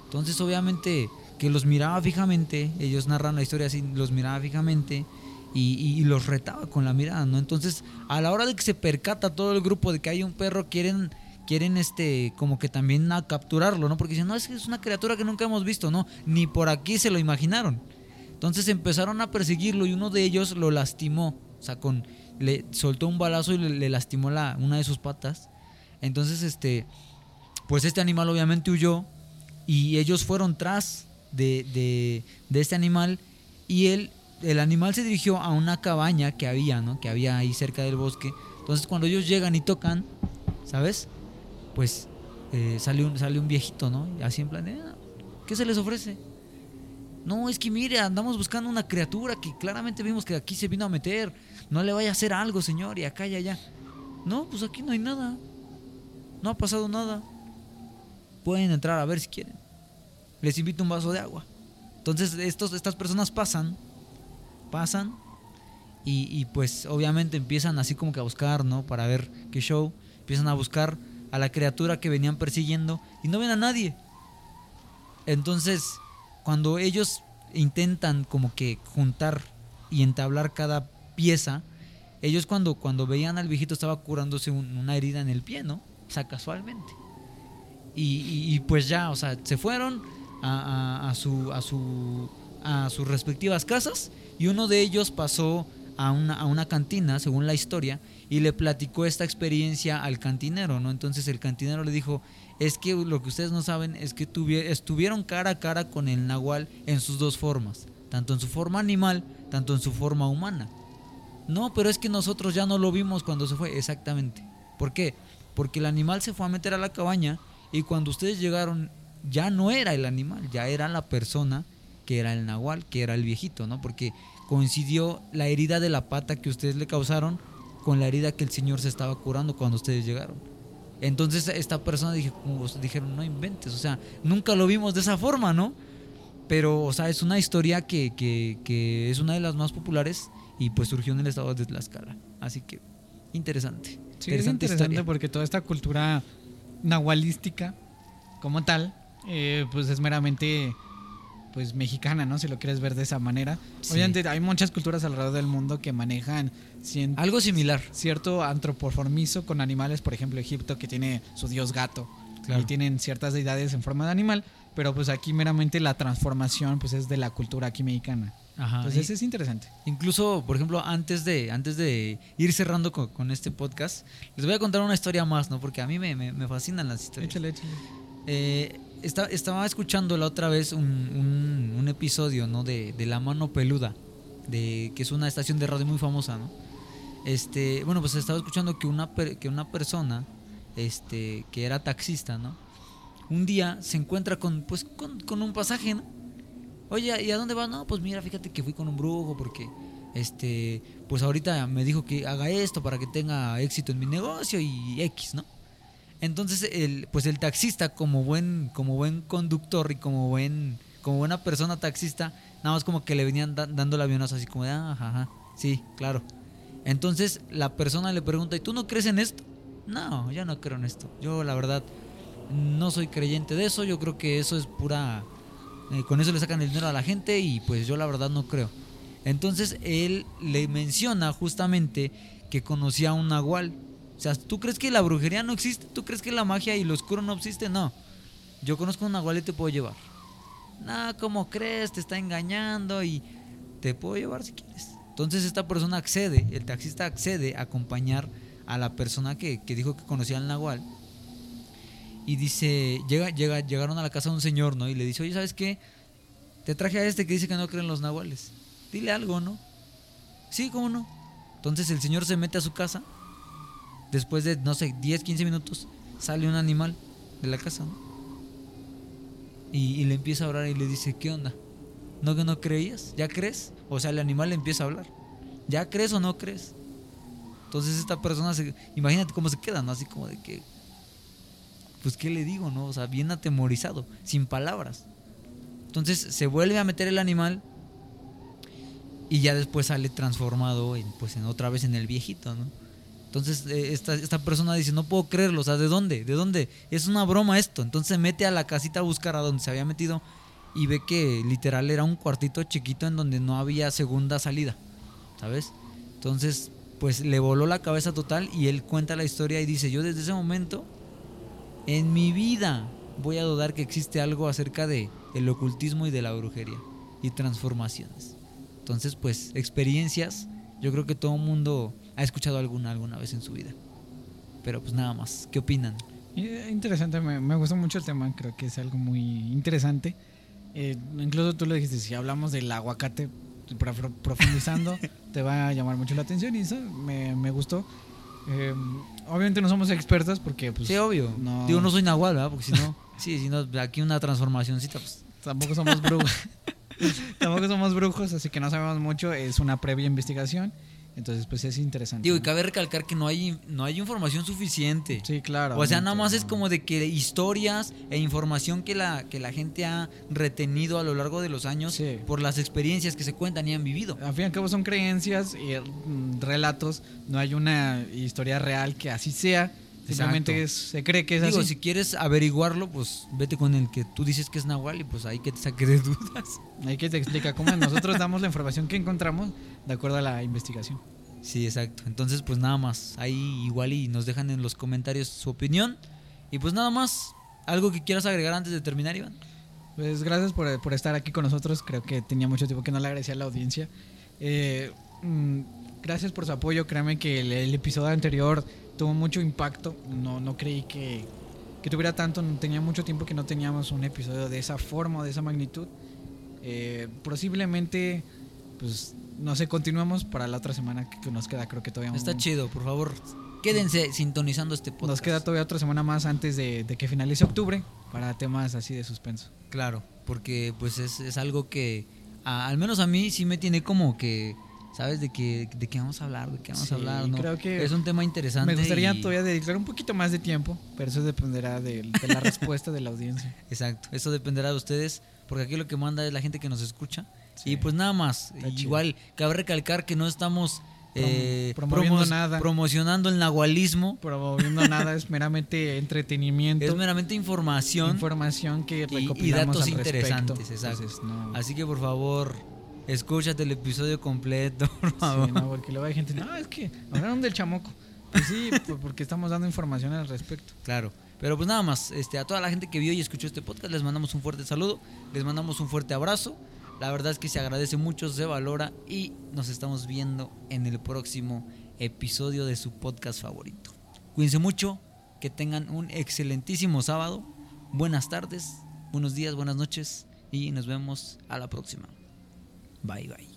Entonces, obviamente, que los miraba fijamente, ellos narran la historia así, los miraba fijamente y, y, los retaba con la mirada, ¿no? Entonces, a la hora de que se percata todo el grupo de que hay un perro, quieren quieren este como que también a capturarlo, ¿no? Porque dicen, no, es que es una criatura que nunca hemos visto, ¿no? Ni por aquí se lo imaginaron. Entonces empezaron a perseguirlo y uno de ellos lo lastimó, o sea, con le soltó un balazo y le, lastimó la, una de sus patas. Entonces, este, pues este animal obviamente huyó y ellos fueron tras de, de, de este animal y él, el animal se dirigió a una cabaña que había, ¿no? Que había ahí cerca del bosque. Entonces cuando ellos llegan y tocan, ¿sabes? Pues eh, sale, un, sale un viejito, ¿no? Así en plan, ah, ¿qué se les ofrece? No, es que mire, andamos buscando una criatura que claramente vimos que aquí se vino a meter. No le vaya a hacer algo, señor, y acá y allá. No, pues aquí no hay nada. No ha pasado nada. Pueden entrar a ver si quieren. Les invito un vaso de agua. Entonces estos, estas personas pasan, pasan y, y, pues obviamente empiezan así como que a buscar, ¿no? Para ver qué show. Empiezan a buscar a la criatura que venían persiguiendo y no ven a nadie. Entonces, cuando ellos intentan como que juntar y entablar cada pieza, ellos cuando, cuando veían al viejito estaba curándose una herida en el pie, ¿no? O sea, casualmente. Y, pues ya, o sea, se fueron a, su, a, su, a sus respectivas casas y uno de ellos pasó a una, a una cantina, según la historia, y le platicó esta experiencia al cantinero, ¿no? Entonces el cantinero le dijo, es que lo que ustedes no saben es que estuvieron cara a cara con el nahual en sus dos formas, tanto en su forma animal, tanto en su forma humana. No, pero es que nosotros ya no lo vimos cuando se fue, exactamente. ¿Por qué? Porque el animal se fue a meter a la cabaña y cuando ustedes llegaron ya no era el animal, ya era la persona que era el nahual, que era el viejito, ¿no? Porque coincidió la herida de la pata que ustedes le causaron con la herida que el Señor se estaba curando cuando ustedes llegaron. Entonces esta persona dije, como dijeron, no inventes, o sea, nunca lo vimos de esa forma, ¿no? Pero, o sea, es una historia que, que, es una de las más populares y pues surgió en el estado de Tlaxcala. Así que, interesante.
Sí, interesante, es interesante porque toda esta cultura nahualística como tal, eh, pues es meramente pues mexicana, ¿no? Si lo quieres ver de esa manera. Obviamente hay muchas culturas alrededor del mundo que manejan
algo similar.
Cierto antropoformizo con animales, por ejemplo, Egipto que tiene su dios gato y tienen ciertas deidades en forma de animal, pero pues aquí meramente la transformación pues es de la cultura aquí mexicana. Ajá, Entonces es interesante.
Incluso, por ejemplo, antes de, antes de ir cerrando con, este podcast, les voy a contar una historia más, ¿no? Porque a mí me, me, fascinan las historias.
Échale, échale.
Eh, estaba escuchando la otra vez un, un, episodio ¿no? de, de, La Mano Peluda, de, que es una estación de radio muy famosa. ¿no? Este, bueno, pues estaba escuchando que una, que una persona este, que era taxista, ¿no? un día se encuentra con, pues, con, con un pasaje. ¿no? Oye, ¿y a dónde vas? No, pues mira, fíjate que fui con un brujo porque este, pues ahorita me dijo que haga esto para que tenga éxito en mi negocio y X, ¿no? Entonces, el, pues el taxista, como buen, como buen conductor y como buen, como buena persona taxista, nada más como que le venían dando el avionazo así como de, ah, ajá, sí, claro. Entonces la persona le pregunta, ¿y tú no crees en esto? No, yo no creo en esto. Yo la verdad no soy creyente de eso. Yo creo que eso es pura... Eh, con eso le sacan el dinero a la gente y pues yo la verdad no creo. Entonces él le menciona justamente que conocía a un nahual o sea, ¿tú crees que la brujería no existe? ¿Tú crees que la magia y lo oscuro no existe? No. Yo conozco un nahual y te puedo llevar. No, ¿cómo crees? Te está engañando y te puedo llevar si quieres. Entonces esta persona accede, el taxista accede a acompañar a la persona que, dijo que conocía al nahual. Y dice, llega, llega, llegaron a la casa de un señor, ¿no? Y le dice, oye, ¿sabes qué? Te traje a este que dice que no creen los nahuales. Dile algo, ¿no? Sí, ¿cómo no? Entonces el señor se mete a su casa después de, no sé, 10, 15 minutos, sale un animal de la casa, Y, le empieza a hablar y le dice, ¿qué onda? ¿No que no creías? ¿Ya crees? O sea, el animal le empieza a hablar. ¿Ya crees o no crees? Entonces esta persona, se, imagínate cómo se queda, ¿no? Así como de que, pues, ¿qué le digo, no? O sea, bien atemorizado, sin palabras. Entonces se vuelve a meter el animal y ya después sale transformado en, pues, en otra vez en el viejito, ¿no? Entonces eh, esta, esta, persona dice, no puedo creerlo, o sea, ¿de dónde? ¿De dónde? Es una broma esto. Entonces se mete a la casita a buscar a donde se había metido y ve que literal era un cuartito chiquito en donde no había segunda salida, ¿sabes? Entonces, pues le voló la cabeza total y él cuenta la historia y dice, yo desde ese momento, en mi vida voy a dudar que existe algo acerca de el ocultismo y de la brujería y transformaciones. Entonces, pues, experiencias, yo creo que todo mundo ha escuchado alguna alguna vez en su vida. Pero pues nada más, ¿qué opinan?
Eh, interesante, me, me gustó mucho el tema, creo que es algo muy interesante. Eh, incluso tú lo dijiste, si hablamos del aguacate profundizando, te va a llamar mucho la atención y eso me, me gustó. Eh, obviamente no somos expertos porque pues...
Sí, obvio. No... Digo, no soy nahual, ¿verdad? Porque si no, sí, si no, aquí una transformacióncita, pues...
Tampoco somos brujos. Tampoco somos brujos, así que no sabemos mucho. Es una previa investigación. Entonces, pues es interesante.
Digo, y cabe recalcar que no hay, no hay información suficiente.
Sí, claro.
O sea, nada más es como de que historias e información que la, que la gente ha retenido a lo largo de los años
Sí.
por las experiencias que se cuentan y han vivido.
Al fin y al cabo son creencias y mm, relatos. No hay una historia real que así sea. Simplemente es- se cree que es
Digo,
así.
si quieres averiguarlo, pues vete con el que tú dices que es Nahual y pues ahí que te saque de dudas.
Hay que te explica cómo nosotros damos la información que encontramos de acuerdo a la investigación.
Sí, exacto. Entonces, pues nada más. Ahí igual y nos dejan en los comentarios su opinión. Y pues nada más. ¿Algo que quieras agregar antes de terminar, Iván?
Pues gracias por, por estar aquí con nosotros. Creo que tenía mucho tiempo que no le agradecía a la audiencia. Eh, mm, gracias por su apoyo. Créanme que el, el episodio anterior tuvo mucho impacto. No, no creí que, que tuviera tanto. Tenía mucho tiempo que no teníamos un episodio de esa forma o de esa magnitud. Eh, posiblemente, pues no sé, continuamos para la otra semana que, nos queda. Creo que todavía
Está
un-
chido, por favor. Quédense sintonizando este podcast.
Nos queda todavía otra semana más antes de, de que finalice octubre para temas así de suspenso.
Claro, porque pues es, es algo que a- al menos a mí sí me tiene como que, ¿sabes? De que de qué vamos a hablar, de qué vamos
Sí,
a hablar, ¿no?
creo que
es un tema interesante.
Me gustaría
y-
todavía dedicar un poquito más de tiempo, pero eso dependerá de, de la respuesta de la audiencia.
Exacto, eso dependerá de ustedes, porque aquí lo que manda es la gente que nos escucha.
Sí.
Y pues nada más, igual cabe recalcar que no estamos eh,
promoviendo nada.
promocionando el nahualismo,
Promoviendo nada, es meramente entretenimiento,
es meramente información.
información que
y- y
recopilamos
datos
al
interesantes, exacto.
Entonces, no,
Así que por favor, escúchate el episodio completo, por
sí,
favor.
no, porque luego hay gente, no, es que hablaron del chamoco. Pues sí, pues porque estamos dando información al respecto.
Claro. Pero pues nada más, este, a toda la gente que vio y escuchó este podcast les mandamos un fuerte saludo, les mandamos un fuerte abrazo. La verdad es que se agradece mucho, se valora y nos estamos viendo en el próximo episodio de su podcast favorito. Cuídense mucho, que tengan un excelentísimo sábado, buenas tardes, buenos días, buenas noches y nos vemos a la próxima. Bye bye.